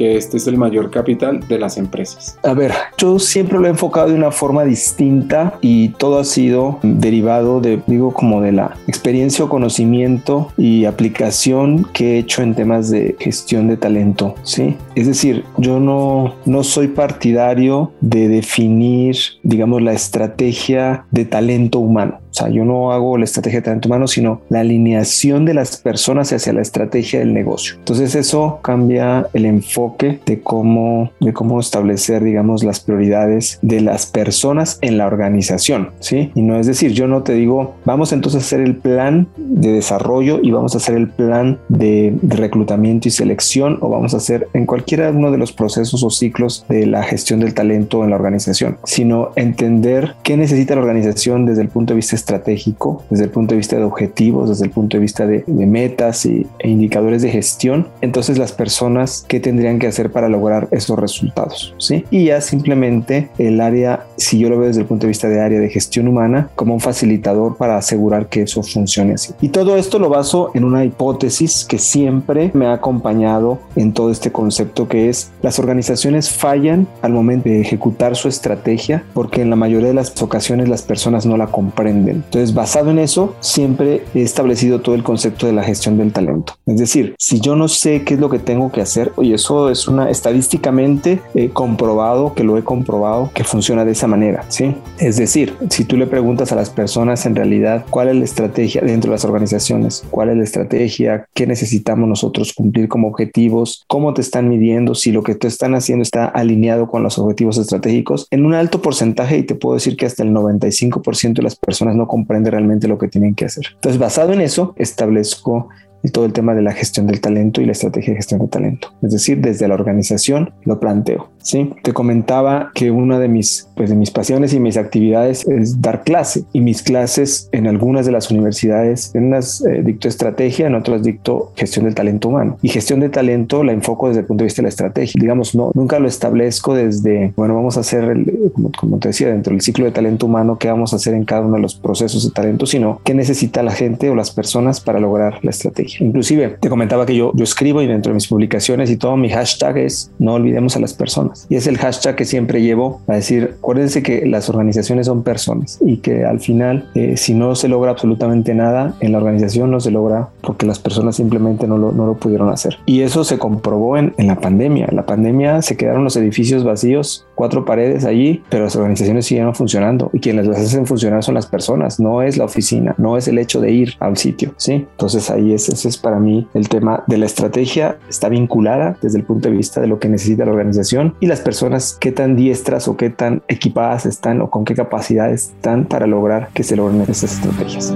que este es el mayor capital de las empresas. A ver, yo siempre lo he enfocado de una forma distinta y todo ha sido derivado de, digo, como de la experiencia o conocimiento y aplicación que he hecho en temas de gestión de talento, ¿sí? Es decir, yo no, no soy partidario de definir, digamos, la estrategia de talento humano. O sea, yo no hago la estrategia de talento humano, sino la alineación de las personas hacia la estrategia del negocio. Entonces eso cambia el enfoque de cómo, de cómo establecer, digamos, las prioridades de las personas en la organización, ¿sí? Y no es decir, yo no te digo, vamos entonces a hacer el plan de desarrollo y vamos a hacer el plan de, reclutamiento y selección o vamos a hacer en cualquiera uno de los procesos o ciclos de la gestión del talento en la organización, sino entender qué necesita la organización desde el punto de vista estratégico, desde el punto de vista de objetivos, desde el punto de vista de, de metas y, e indicadores de gestión, entonces las personas qué tendrían que hacer para lograr esos resultados, ¿sí? Y ya simplemente el área, si yo lo veo desde el punto de vista de área de gestión humana, como un facilitador para asegurar que eso funcione así. Y todo esto lo baso en una hipótesis que siempre me ha acompañado en todo este concepto que es las organizaciones fallan al momento de ejecutar su estrategia porque en la mayoría de las ocasiones las personas no la comprenden. Entonces, basado en eso, siempre he establecido todo el concepto de la gestión del talento. Es decir, si yo no sé qué es lo que tengo que hacer, oye, eso es estadísticamente eh, comprobado, que lo he comprobado, que funciona de esa manera, ¿sí? Es decir, si tú le preguntas a las personas en realidad cuál es la estrategia dentro de las organizaciones, cuál es la estrategia, qué necesitamos nosotros cumplir como objetivos, cómo te están midiendo, si lo que te están haciendo está alineado con los objetivos estratégicos, en un alto porcentaje, y te puedo decir que hasta el 95% de las personas no comprende realmente lo que tienen que hacer. Entonces, basado en eso, establezco todo el tema de la gestión del talento y la estrategia de gestión de talento. Es decir, desde la organización lo planteo. Sí, te comentaba que una de mis, pues de mis pasiones y mis actividades es dar clase y mis clases en algunas de las universidades, en unas eh, dicto estrategia, en otras dicto gestión del talento humano. Y gestión de talento la enfoco desde el punto de vista de la estrategia. Digamos, no, nunca lo establezco desde, bueno, vamos a hacer, el, como, como te decía, dentro del ciclo de talento humano, qué vamos a hacer en cada uno de los procesos de talento, sino qué necesita la gente o las personas para lograr la estrategia. Inclusive te comentaba que yo, yo escribo y dentro de mis publicaciones y todo mi hashtag es no olvidemos a las personas. Y es el hashtag que siempre llevo a decir, acuérdense que las organizaciones son personas y que al final eh, si no se logra absolutamente nada en la organización no se logra porque las personas simplemente no lo, no lo pudieron hacer. Y eso se comprobó en, en la pandemia. En la pandemia se quedaron los edificios vacíos, cuatro paredes allí, pero las organizaciones siguieron funcionando y quienes las hacen funcionar son las personas, no es la oficina, no es el hecho de ir a un sitio, ¿sí? Entonces ahí es, ese es para mí el tema de la estrategia, está vinculada desde el punto de vista de lo que necesita la organización y las personas qué tan diestras o qué tan equipadas están o con qué capacidades están para lograr que se logren esas estrategias.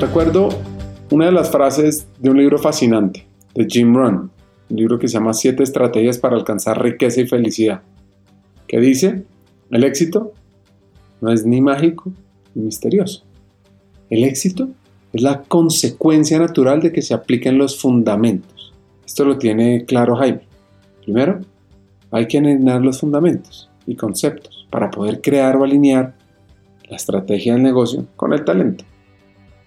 Recuerdo una de las frases de un libro fascinante de Jim Rohn, un libro que se llama Siete estrategias para alcanzar riqueza y felicidad, que dice, el éxito no es ni mágico ni misterioso. El éxito es la consecuencia natural de que se apliquen los fundamentos. Esto lo tiene claro Jaime. Primero, hay que alinear los fundamentos y conceptos para poder crear o alinear la estrategia del negocio con el talento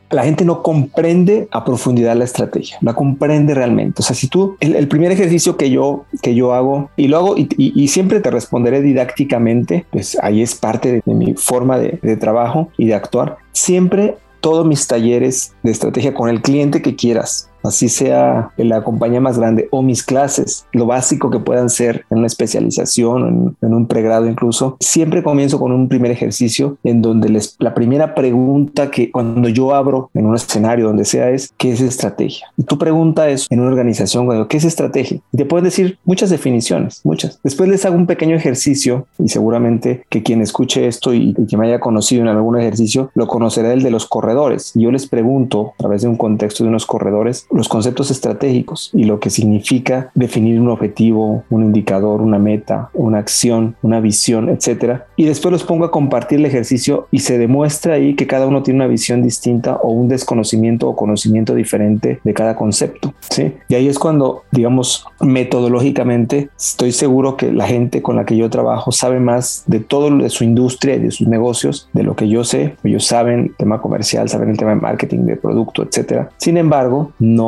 la gente no comprende a profundidad la estrategia, la comprende realmente. O sea, si tú, el, primer ejercicio que yo, que yo hago, y lo hago y, siempre te responderé didácticamente, pues ahí es parte de, de mi forma de, de trabajo y de actuar, siempre todos mis talleres de estrategia con el cliente que quieras, así sea la compañía más grande o mis clases, lo básico que puedan ser en una especialización, en, un pregrado incluso, siempre comienzo con un primer ejercicio en donde les, la primera pregunta que cuando yo abro en un escenario donde sea es, ¿qué es estrategia? Y tu pregunta es en una organización, cuando, ¿qué es estrategia? Y te pueden decir muchas definiciones, muchas. Después les hago un pequeño ejercicio y seguramente que quien escuche esto y, y que me haya conocido en algún ejercicio lo conocerá el de los corredores. Yo les pregunto a través de un contexto de unos corredores los conceptos estratégicos y lo que significa definir un objetivo, un indicador, una meta, una acción, una visión, etcétera. Y después los pongo a compartir el ejercicio y se demuestra ahí que cada uno tiene una visión distinta o un desconocimiento o conocimiento diferente de cada concepto. ¿sí? Y ahí es cuando, digamos, metodológicamente estoy seguro que la gente con la que yo trabajo sabe más de todo de su industria y de sus negocios de lo que yo sé. Ellos saben el tema comercial, saben el tema de marketing, de producto, etcétera. Sin embargo, no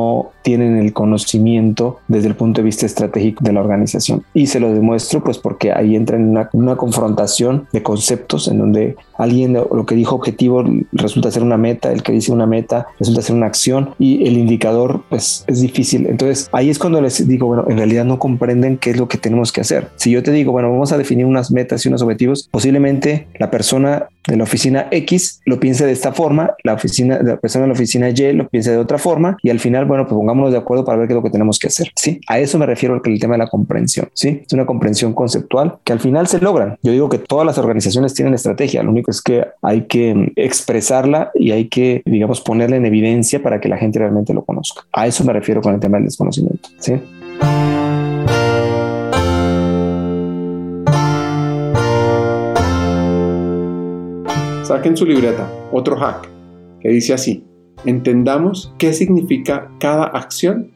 tienen el conocimiento desde el punto de vista estratégico de la organización. Y se lo demuestro pues porque ahí entra en una, una confrontación de conceptos en donde alguien lo que dijo objetivo resulta ser una meta, el que dice una meta resulta ser una acción y el indicador pues es difícil. Entonces ahí es cuando les digo, bueno, en realidad no comprenden qué es lo que tenemos que hacer. Si yo te digo, bueno, vamos a definir unas metas y unos objetivos, posiblemente la persona de la oficina X lo piense de esta forma, la oficina, la persona de la oficina Y lo piense de otra forma y al final, bueno, pues pongámonos de acuerdo para ver qué es lo que tenemos que hacer. Sí, a eso me refiero el, tema de la comprensión. Sí, es una comprensión conceptual que al final se logran. Yo digo que todas las organizaciones tienen estrategia, lo único es que hay que expresarla y hay que, digamos, ponerla en evidencia para que la gente realmente lo conozca. A eso me refiero con el tema del desconocimiento. Sí. Saquen su libreta, otro hack, que dice así, entendamos qué significa cada acción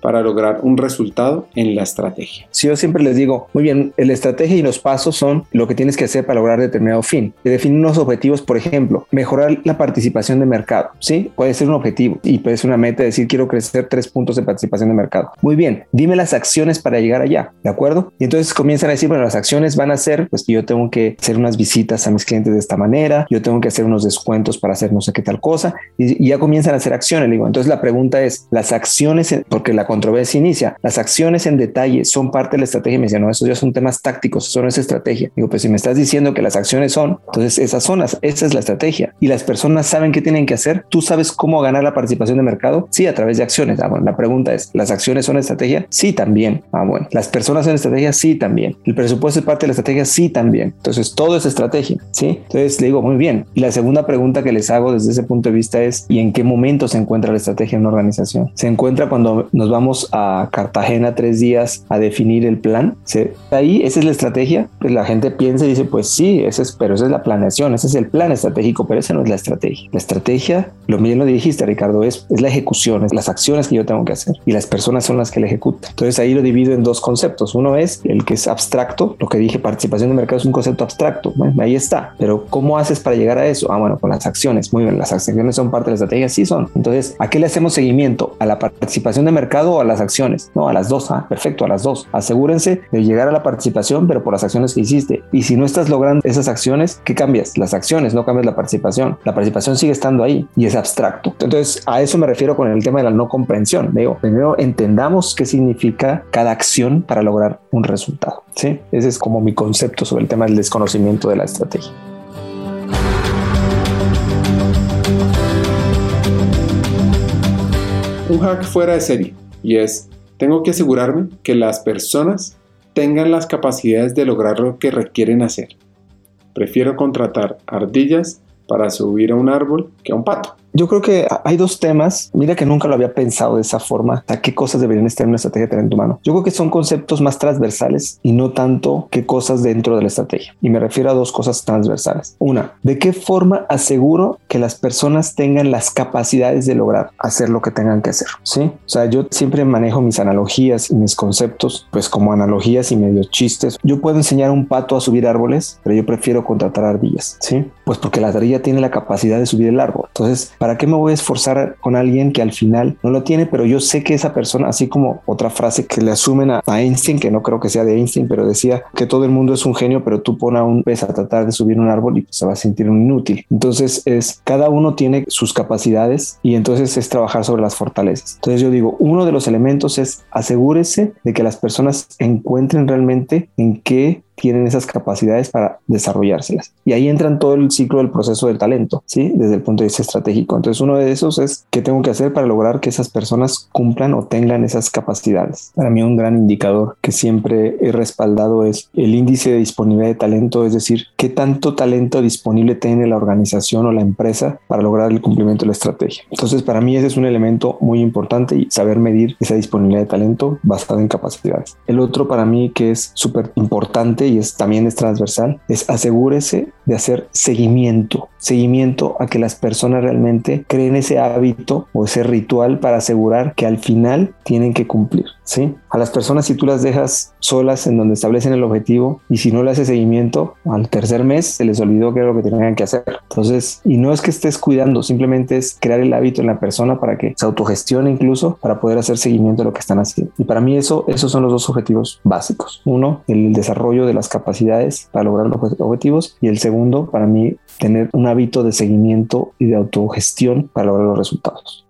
para lograr un resultado en la estrategia. Si yo siempre les digo, muy bien, la estrategia y los pasos son lo que tienes que hacer para lograr determinado fin. Definir unos objetivos, por ejemplo, mejorar la participación de mercado, ¿sí? Puede ser un objetivo y puede ser una meta, decir, quiero crecer tres puntos de participación de mercado. Muy bien, dime las acciones para llegar allá, ¿de acuerdo? Y entonces comienzan a decir, bueno, las acciones van a ser, pues yo tengo que hacer unas visitas a mis clientes de esta manera, yo tengo que hacer unos descuentos para hacer no sé qué tal cosa, y, y ya comienzan a hacer acciones. Digo, entonces la pregunta es, las acciones, porque la controversia inicia. Las acciones en detalle son parte de la estrategia. Me decían, no, esos ya son temas tácticos, eso no es estrategia. Digo, pues si me estás diciendo que las acciones son, entonces esas son las, esa es la estrategia. Y las personas saben qué tienen que hacer. ¿Tú sabes cómo ganar la participación de mercado? Sí, a través de acciones. Ah, bueno, la pregunta es, ¿las acciones son estrategia? Sí, también. Ah, bueno. ¿Las personas son estrategia? Sí, también. ¿El presupuesto es parte de la estrategia? Sí, también. Entonces, todo es estrategia, ¿sí? Entonces, le digo, muy bien. Y la segunda pregunta que les hago desde ese punto de vista es, ¿y en qué momento se encuentra la estrategia en una organización? Se encuentra cuando nos vamos a Cartagena tres días a definir el plan. Ahí esa es la estrategia. Pues la gente piensa y dice, pues sí, ese es, pero esa es la planeación, ese es el plan estratégico, pero esa no es la estrategia. La estrategia, lo bien lo dijiste, Ricardo, es, es la ejecución, es las acciones que yo tengo que hacer y las personas son las que la ejecutan. Entonces ahí lo divido en dos conceptos. Uno es el que es abstracto, lo que dije, participación de mercado es un concepto abstracto. Ahí está. Pero ¿cómo haces para llegar a eso? Ah, bueno, con las acciones. Muy bien, las acciones son parte de la estrategia, sí son. Entonces, ¿a qué le hacemos seguimiento? ¿A la participación de mercado a las acciones? No, a las dos. Ah, perfecto, a las dos. Asegúrense de llegar a la participación, pero por las acciones que hiciste. Y si no estás logrando esas acciones, ¿qué cambias? Las acciones, no cambias la participación. La participación sigue estando ahí y es abstracto. Entonces, a eso me refiero con el tema de la no comprensión. Digo, primero entendamos qué significa cada acción para lograr un resultado. ¿sí? Ese es como mi concepto sobre el tema del desconocimiento de la estrategia. Un hack fuera de serie y es, tengo que asegurarme que las personas tengan las capacidades de lograr lo que requieren hacer. Prefiero contratar ardillas para subir a un árbol que a un pato. Yo creo que hay dos temas. Mira que nunca lo había pensado de esa forma. ¿A qué cosas deberían estar en una estrategia de talento humano? Yo creo que son conceptos más transversales y no tanto qué cosas dentro de la estrategia. Y me refiero a dos cosas transversales. Una, ¿de qué forma aseguro que las personas tengan las capacidades de lograr hacer lo que tengan que hacer? Sí. O sea, yo siempre manejo mis analogías y mis conceptos, pues como analogías y medio chistes. Yo puedo enseñar a un pato a subir árboles, pero yo prefiero contratar ardillas. Sí. Pues porque la ardilla tiene la capacidad de subir el árbol. Entonces, ¿para qué me voy a esforzar con alguien que al final no lo tiene? Pero yo sé que esa persona, así como otra frase que le asumen a, Einstein, que no creo que sea de Einstein, pero decía que todo el mundo es un genio, pero tú pon a un pez a tratar de subir un árbol y pues se va a sentir un inútil. Entonces es, cada uno tiene sus capacidades y entonces es trabajar sobre las fortalezas. Entonces yo digo, uno de los elementos es asegúrese de que las personas encuentren realmente en qué tienen esas capacidades para desarrollárselas. Y ahí entran todo el ciclo del proceso del talento, ¿sí? Desde el punto de vista estratégico. Entonces, uno de esos es qué tengo que hacer para lograr que esas personas cumplan o tengan esas capacidades. Para mí, un gran indicador que siempre he respaldado es el índice de disponibilidad de talento, es decir, qué tanto talento disponible tiene la organización o la empresa para lograr el cumplimiento de la estrategia. Entonces, para mí ese es un elemento muy importante y saber medir esa disponibilidad de talento basada en capacidades. El otro para mí que es súper importante y es, también es transversal, es asegúrese de hacer seguimiento, seguimiento a que las personas realmente creen ese hábito o ese ritual para asegurar que al final tienen que cumplir, ¿sí? A las personas si tú las dejas solas en donde establecen el objetivo y si no le haces seguimiento, al tercer mes se les olvidó qué era lo que tenían que hacer. Entonces, y no es que estés cuidando, simplemente es crear el hábito en la persona para que se autogestione incluso para poder hacer seguimiento de lo que están haciendo. Y para mí eso, esos son los dos objetivos básicos. Uno, el desarrollo de las capacidades para lograr los objetivos y el segundo, para mí, tener un hábito de seguimiento y de autogestión para lograr los resultados.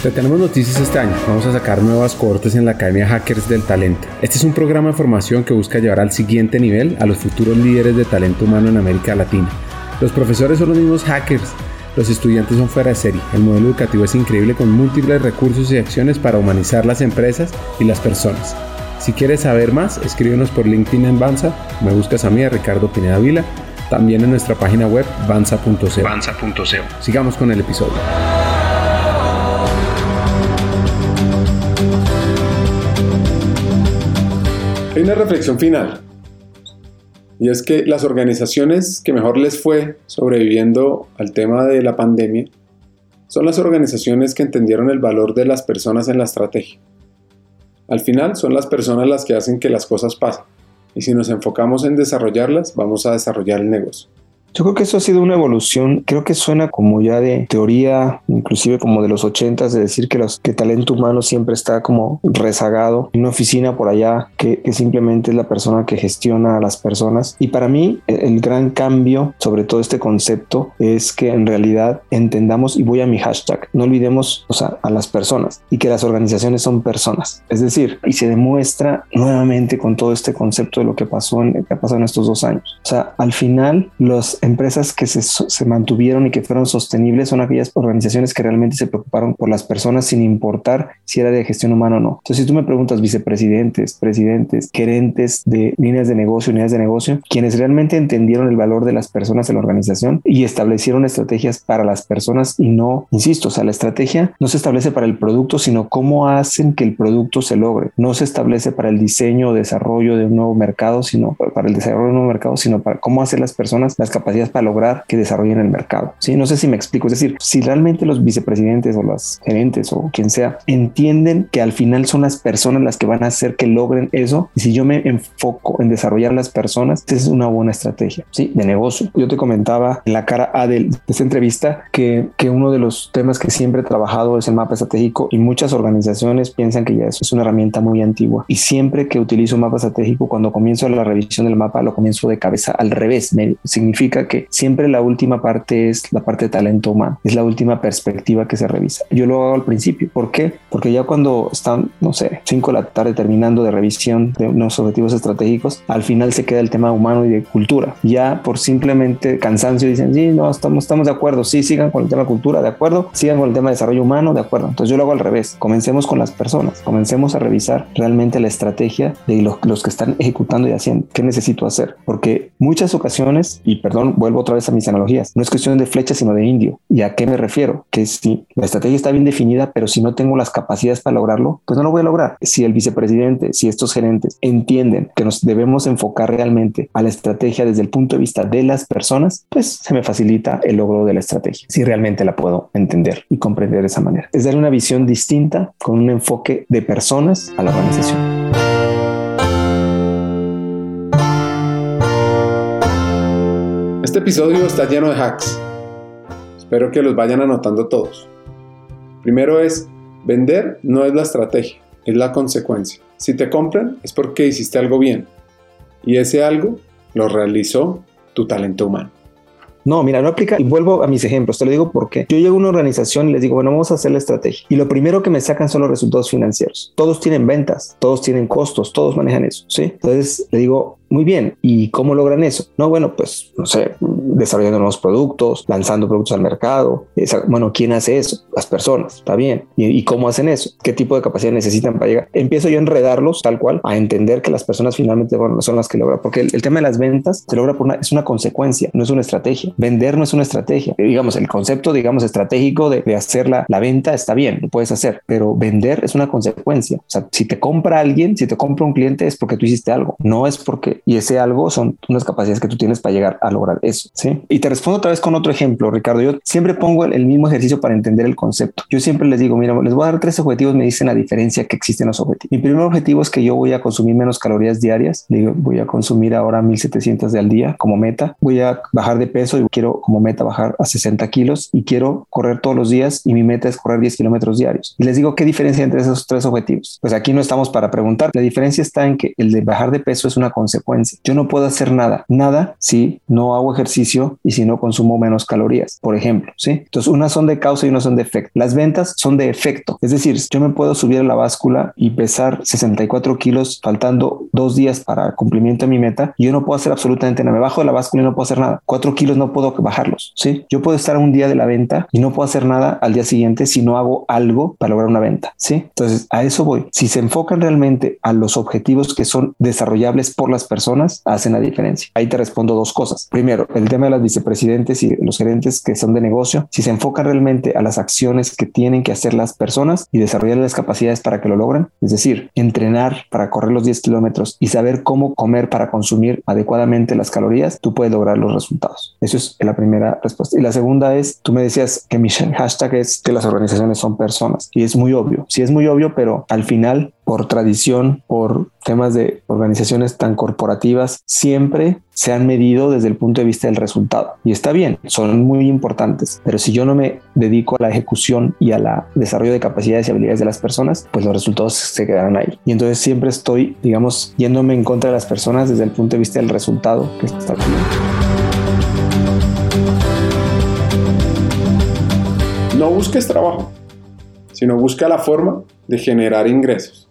Te tenemos noticias este año. Vamos a sacar nuevas cohortes en la Academia Hackers del Talento. Este es un programa de formación que busca llevar al siguiente nivel a los futuros líderes de talento humano en América Latina. Los profesores son los mismos hackers. Los estudiantes son fuera de serie. El modelo educativo es increíble con múltiples recursos y acciones para humanizar las empresas y las personas. Si quieres saber más, escríbenos por LinkedIn en Banza, me buscas a mí, a Ricardo Pineda Vila, también en nuestra página web banza.co. Sigamos con el episodio. Hay una reflexión final, y es que las organizaciones que mejor les fue sobreviviendo al tema de la pandemia son las organizaciones que entendieron el valor de las personas en la estrategia. Al final son las personas las que hacen que las cosas pasen, y si nos enfocamos en desarrollarlas, vamos a desarrollar el negocio. Yo creo que eso ha sido una evolución, creo que suena como ya de teoría, inclusive como de los ochentas, de decir que, los, que talento humano siempre está como rezagado, en una oficina por allá que, simplemente es la persona que gestiona a las personas. Y para mí e, el gran cambio sobre todo este concepto es que en realidad entendamos, y voy a mi hashtag, no olvidemos o sea, a las personas y que las organizaciones son personas. Es decir, y se demuestra nuevamente con todo este concepto de lo que pasó en, que ha pasado en estos dos años. O sea, al final los empresas que se, se, mantuvieron y que fueron sostenibles son aquellas organizaciones que realmente se preocuparon por las personas sin importar si era de gestión humana o no. Entonces, si tú me preguntas vicepresidentes, presidentes, gerentes de líneas de negocio, unidades de negocio, quienes realmente entendieron el valor de las personas en la organización y establecieron estrategias para las personas y no, insisto, o sea, la estrategia no se establece para el producto, sino cómo hacen que el producto se logre. No se establece para el diseño o desarrollo de un nuevo mercado, sino para el desarrollo de un nuevo mercado, sino para cómo hacer las personas las capacidades para lograr que desarrollen el mercado. Sí, no sé si me explico. Es decir, si realmente los vicepresidentes o las gerentes o quien sea entienden que al final son las personas las que van a hacer que logren eso, y si yo me enfoco en desarrollar las personas, esa es una buena estrategia sí, de negocio. Yo te comentaba en la cara A de, esta entrevista que, que uno de los temas que siempre he trabajado es el mapa estratégico y muchas organizaciones piensan que ya eso es una herramienta muy antigua. Y siempre que utilizo un mapa estratégico, cuando comienzo la revisión del mapa, lo comienzo de cabeza al revés. Me, significa que siempre la última parte es la parte de talento humano, es la última perspectiva que se revisa. Yo lo hago al principio. ¿Por qué? Porque ya cuando están, no sé, 5 de la tarde terminando de revisión de unos objetivos estratégicos, al final se queda el tema humano y de cultura. Ya por simplemente cansancio dicen, sí, no, estamos, estamos de acuerdo, sí, sigan con el tema cultura, de acuerdo, sigan con el tema de desarrollo humano, de acuerdo. Entonces yo lo hago al revés. Comencemos con las personas, comencemos a revisar realmente la estrategia de los, los que están ejecutando y haciendo. ¿Qué necesito hacer? Porque muchas ocasiones, y perdón, vuelvo otra vez a mis analogías. No es cuestión de flecha, sino de indio. ¿Y a qué me refiero? Que si la estrategia está bien definida, pero si no tengo las capacidades para lograrlo, pues no lo voy a lograr. Si el vicepresidente, si estos gerentes entienden que nos debemos enfocar realmente a la estrategia desde el punto de vista de las personas, pues se me facilita el logro de la estrategia, si realmente la puedo entender y comprender de esa manera. Es darle una visión distinta con un enfoque de personas a la organización. Este episodio está lleno de hacks. Espero que los vayan anotando todos. Primero es, vender no es la estrategia, es la consecuencia. Si te compran es porque hiciste algo bien y ese algo lo realizó tu talento humano. No, mira, no aplica. Y vuelvo a mis ejemplos. Te lo digo porque yo llego a una organización y les digo, bueno, vamos a hacer la estrategia. Y lo primero que me sacan son los resultados financieros. Todos tienen ventas, todos tienen costos, todos manejan eso. Sí. Entonces le digo, muy bien. ¿Y cómo logran eso? No, bueno, pues no sé, desarrollando nuevos productos, lanzando productos al mercado. bueno, ¿quién hace eso? Las personas, está bien. ¿Y, cómo hacen eso? ¿Qué tipo de capacidad necesitan para llegar? Empiezo yo a enredarlos tal cual, a entender que las personas finalmente son las que logran, porque el, tema de las ventas se logra por una, es una consecuencia, no es una estrategia. Vender no es una estrategia. Digamos, el concepto, digamos, estratégico de, de hacer la, la venta está bien, lo puedes hacer, pero vender es una consecuencia. O sea, si te compra alguien, si te compra un cliente es porque tú hiciste algo, no es porque y ese algo son unas capacidades que tú tienes para llegar a lograr eso. Sí. Y te respondo otra vez con otro ejemplo, Ricardo. Yo siempre pongo el, mismo ejercicio para entender el concepto. Yo siempre les digo, mira, les voy a dar tres objetivos, me dicen la diferencia que existen los objetivos. Mi primer objetivo es que yo voy a consumir menos calorías diarias. Digo, voy a consumir ahora 1700 de al día como meta. Voy a bajar de peso y quiero como meta bajar a 60 kilos y quiero correr todos los días y mi meta es correr 10 kilómetros diarios. Y les digo, ¿qué diferencia entre esos tres objetivos? Pues aquí no estamos para preguntar. La diferencia está en que el de bajar de peso es una consecuencia yo no puedo hacer nada, nada si no hago ejercicio y si no consumo menos calorías, por ejemplo, ¿sí? Entonces, unas son de causa y unas son de efecto. Las ventas son de efecto, es decir, yo me puedo subir a la báscula y pesar 64 kilos faltando dos días para cumplimiento de mi meta. Yo no puedo hacer absolutamente nada. Me bajo de la báscula y no puedo hacer nada. Cuatro kilos no puedo bajarlos, ¿sí? Yo puedo estar un día de la venta y no puedo hacer nada al día siguiente si no hago algo para lograr una venta, ¿sí? Entonces, a eso voy. Si se enfocan realmente a los objetivos que son desarrollables por las personas, hacen la diferencia. Ahí te respondo dos cosas. Primero, el tema de las vicepresidentes y los gerentes que son de negocio, si se enfocan realmente a las acciones que tienen que hacer las personas y desarrollar las capacidades para que lo logren, es decir, entrenar para correr los 10 kilómetros y saber cómo comer para consumir adecuadamente las calorías, tú puedes lograr los resultados. Eso es la primera respuesta. Y la segunda es, tú me decías que mi hashtag es que las organizaciones son personas y es muy obvio. Sí es muy obvio, pero al final por tradición, por temas de organizaciones tan corporativas, siempre se han medido desde el punto de vista del resultado. Y está bien, son muy importantes, pero si yo no me dedico a la ejecución y al desarrollo de capacidades y habilidades de las personas, pues los resultados se quedarán ahí. Y entonces siempre estoy, digamos, yéndome en contra de las personas desde el punto de vista del resultado que está teniendo. No busques trabajo, sino busca la forma de generar ingresos.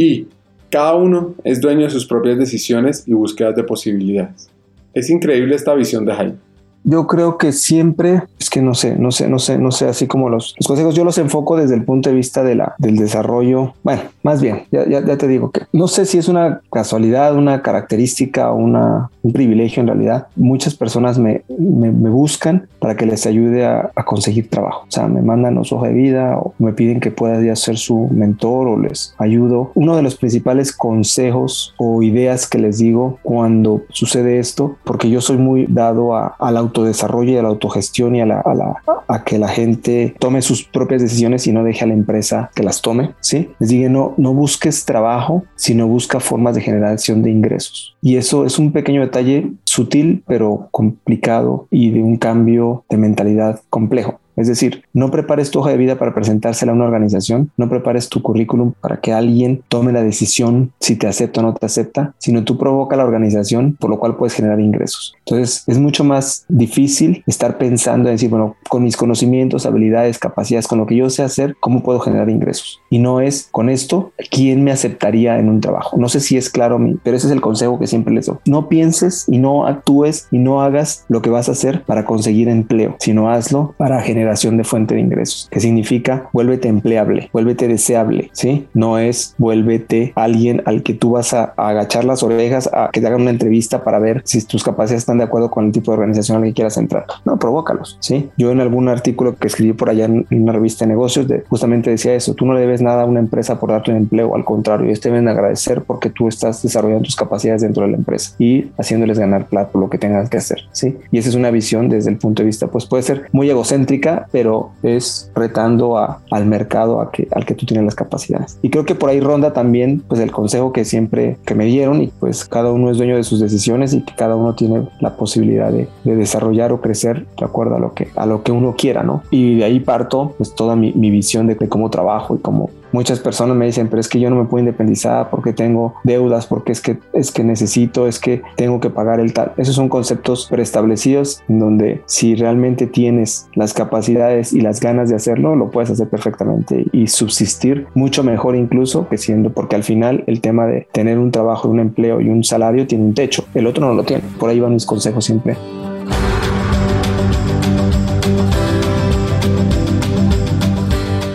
Y cada uno es dueño de sus propias decisiones y búsquedas de posibilidades. Es increíble esta visión de Jaime. Yo creo que siempre, es que no sé, no sé, no sé, no sé, así como los, consejos, yo los enfoco desde el punto de vista de la, del desarrollo. Bueno, más bien, ya, ya, ya te digo que no sé si es una casualidad, una característica o una, un privilegio en realidad. Muchas personas me, me, buscan para que les ayude a, a, conseguir trabajo. O sea, me mandan los hoja de vida o me piden que pueda ser su mentor o les ayudo. Uno de los principales consejos o ideas que les digo cuando sucede esto, porque yo soy muy dado a, a la autodesarrollo y a la autogestión y a, la, a, la, a que la gente tome sus propias decisiones y no deje a la empresa que las tome. ¿sí? Les digo, no, no busques trabajo, sino busca formas de generación de ingresos. Y eso es un pequeño detalle sutil, pero complicado y de un cambio de mentalidad complejo. Es decir, no prepares tu hoja de vida para presentársela a una organización, no prepares tu currículum para que alguien tome la decisión si te acepta o no te acepta, sino tú provoca la organización, por lo cual puedes generar ingresos. Entonces, es mucho más difícil estar pensando en decir, bueno, con mis conocimientos, habilidades, capacidades, con lo que yo sé hacer, ¿cómo puedo generar ingresos? Y no es con esto, ¿quién me aceptaría en un trabajo? No sé si es claro, pero ese es el consejo que siempre les doy. No pienses y no actúes y no hagas lo que vas a hacer para conseguir empleo, sino hazlo para generar de fuente de ingresos, que significa vuélvete empleable, vuélvete deseable, ¿sí? No es vuélvete alguien al que tú vas a, agachar las orejas a que te hagan una entrevista para ver si tus capacidades están de acuerdo con el tipo de organización al que quieras entrar. No, provócalos, ¿sí? Yo en algún artículo que escribí por allá en una revista de negocios justamente decía eso, tú no le debes nada a una empresa por darte un empleo, al contrario, ellos te deben agradecer porque tú estás desarrollando tus capacidades dentro de la empresa y haciéndoles ganar plata por lo que tengas que hacer, ¿sí? Y esa es una visión desde el punto de vista, pues puede ser muy egocéntrica, pero es retando a, al mercado a que, al que tú tienes las capacidades. Y creo que por ahí ronda también pues el consejo que siempre que me dieron y pues cada uno es dueño de sus decisiones y que cada uno tiene la posibilidad de, de desarrollar o crecer de acuerdo a lo que, a lo que uno quiera, ¿no? Y de ahí parto pues toda mi, mi visión de, de cómo trabajo y cómo, Muchas personas me dicen, pero es que yo no me puedo independizar porque tengo deudas, porque es que, es que necesito, es que tengo que pagar el tal. Esos son conceptos preestablecidos en donde si realmente tienes las capacidades y las ganas de hacerlo, lo puedes hacer perfectamente y subsistir mucho mejor incluso que siendo, porque al final el tema de tener un trabajo, un empleo y un salario tiene un techo, el otro no lo tiene. Por ahí van mis consejos siempre.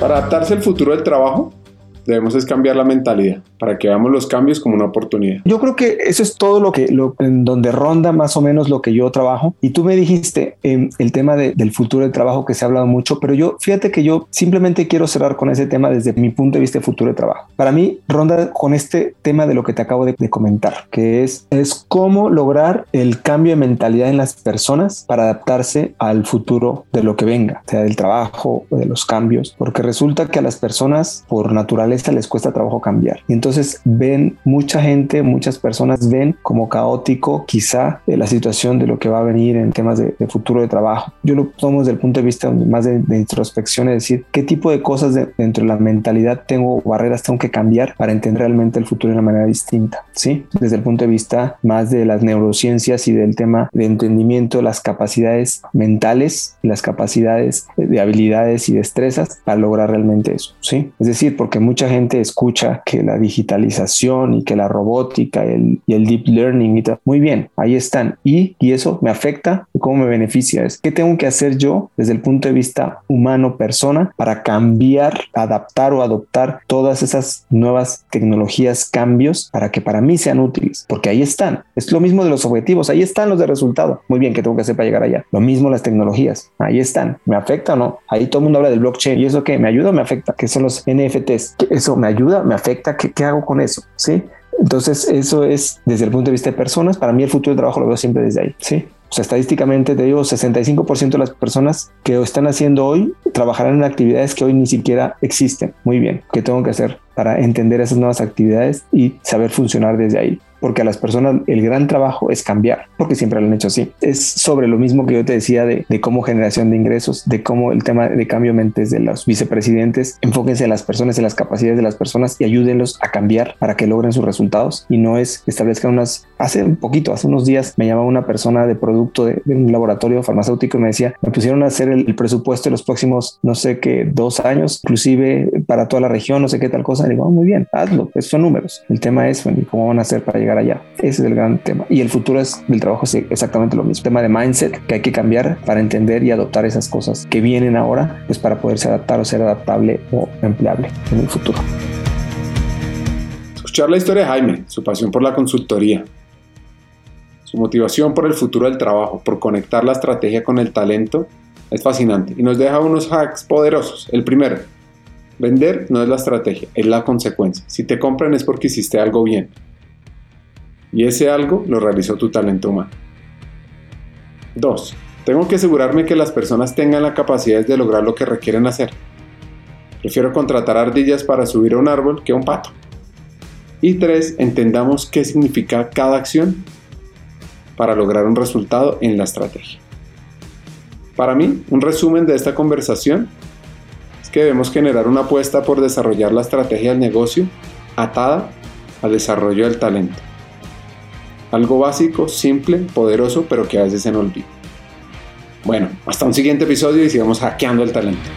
Para adaptarse al futuro del trabajo, debemos es cambiar la mentalidad para que veamos los cambios como una oportunidad. Yo creo que eso es todo lo que, lo, en donde ronda más o menos lo que yo trabajo. Y tú me dijiste eh, el tema de, del futuro del trabajo que se ha hablado mucho, pero yo fíjate que yo simplemente quiero cerrar con ese tema desde mi punto de vista de futuro de trabajo. Para mí ronda con este tema de lo que te acabo de, de comentar, que es, es cómo lograr el cambio de mentalidad en las personas para adaptarse al futuro de lo que venga, sea del trabajo o de los cambios, porque resulta que a las personas por naturaleza les cuesta trabajo cambiar. Y entonces ven mucha gente, muchas personas ven como caótico quizá eh, la situación de lo que va a venir en temas de, de, futuro de trabajo. Yo lo tomo desde el punto de vista más de, de introspección, es decir, qué tipo de cosas de, dentro de la mentalidad tengo, barreras tengo que cambiar para entender realmente el futuro de una manera distinta, ¿sí? Desde el punto de vista más de las neurociencias y del tema de entendimiento, las capacidades mentales, las capacidades de habilidades y destrezas para lograr realmente eso, ¿sí? Es decir, porque mucha gente escucha que la digitalización y que la robótica el, y el deep learning y tal. Muy bien, ahí están. Y, y eso me afecta, ¿cómo me beneficia? Es qué tengo que hacer yo desde el punto de vista humano, persona, para cambiar, adaptar o adoptar todas esas nuevas tecnologías, cambios, para que para mí sean útiles, porque ahí están. Es lo mismo de los objetivos, ahí están los de resultado. Muy bien, ¿qué tengo que hacer para llegar allá? Lo mismo las tecnologías, ahí están. ¿Me afecta o no? Ahí todo el mundo habla del blockchain y eso que me ayuda o me afecta, que son los NFTs. ¿Eso me ayuda? ¿Me afecta? ¿Qué, qué hago con eso? ¿Sí? Entonces, eso es desde el punto de vista de personas. Para mí, el futuro del trabajo lo veo siempre desde ahí. Sí. Estadísticamente te digo, 65% de las personas que están haciendo hoy trabajarán en actividades que hoy ni siquiera existen. Muy bien. ¿Qué tengo que hacer para entender esas nuevas actividades y saber funcionar desde ahí? Porque a las personas el gran trabajo es cambiar, porque siempre lo han hecho así. Es sobre lo mismo que yo te decía de, de cómo generación de ingresos, de cómo el tema de cambio mentes de los vicepresidentes, enfóquense en las personas, en las capacidades de las personas y ayúdenlos a cambiar para que logren sus resultados y no es establezcan unas, hace un poquito, hace unos días me llamaba una persona de producto de, de un laboratorio farmacéutico y me decía, me pusieron a hacer el, el, presupuesto de los próximos, no sé qué, dos años, inclusive para toda la región, no sé qué tal cosa. Y digo, oh, muy bien, hazlo, esos son números. El tema es, bueno, ¿cómo van a hacer para llegar allá. Ese es el gran tema. Y el futuro es, del trabajo es exactamente lo mismo. Tema de mindset que hay que cambiar para entender y adoptar esas cosas que vienen ahora, pues para poderse adaptar o ser adaptable o empleable en el futuro. Escuchar la historia de Jaime, su pasión por la consultoría, su motivación por el futuro del trabajo, por conectar la estrategia con el talento, es fascinante y nos deja unos hacks poderosos. El primero, vender no es la estrategia, es la consecuencia. Si te compran es porque hiciste algo bien y ese algo lo realizó tu talento humano. 2. Tengo que asegurarme que las personas tengan la capacidad de lograr lo que requieren hacer. Prefiero contratar ardillas para subir a un árbol que a un pato. Y 3. Entendamos qué significa cada acción para lograr un resultado en la estrategia. Para mí, un resumen de esta conversación es que debemos generar una apuesta por desarrollar la estrategia del negocio atada al desarrollo del talento. Algo básico, simple, poderoso, pero que a veces se nos olvida. Bueno, hasta un siguiente episodio y sigamos hackeando el talento.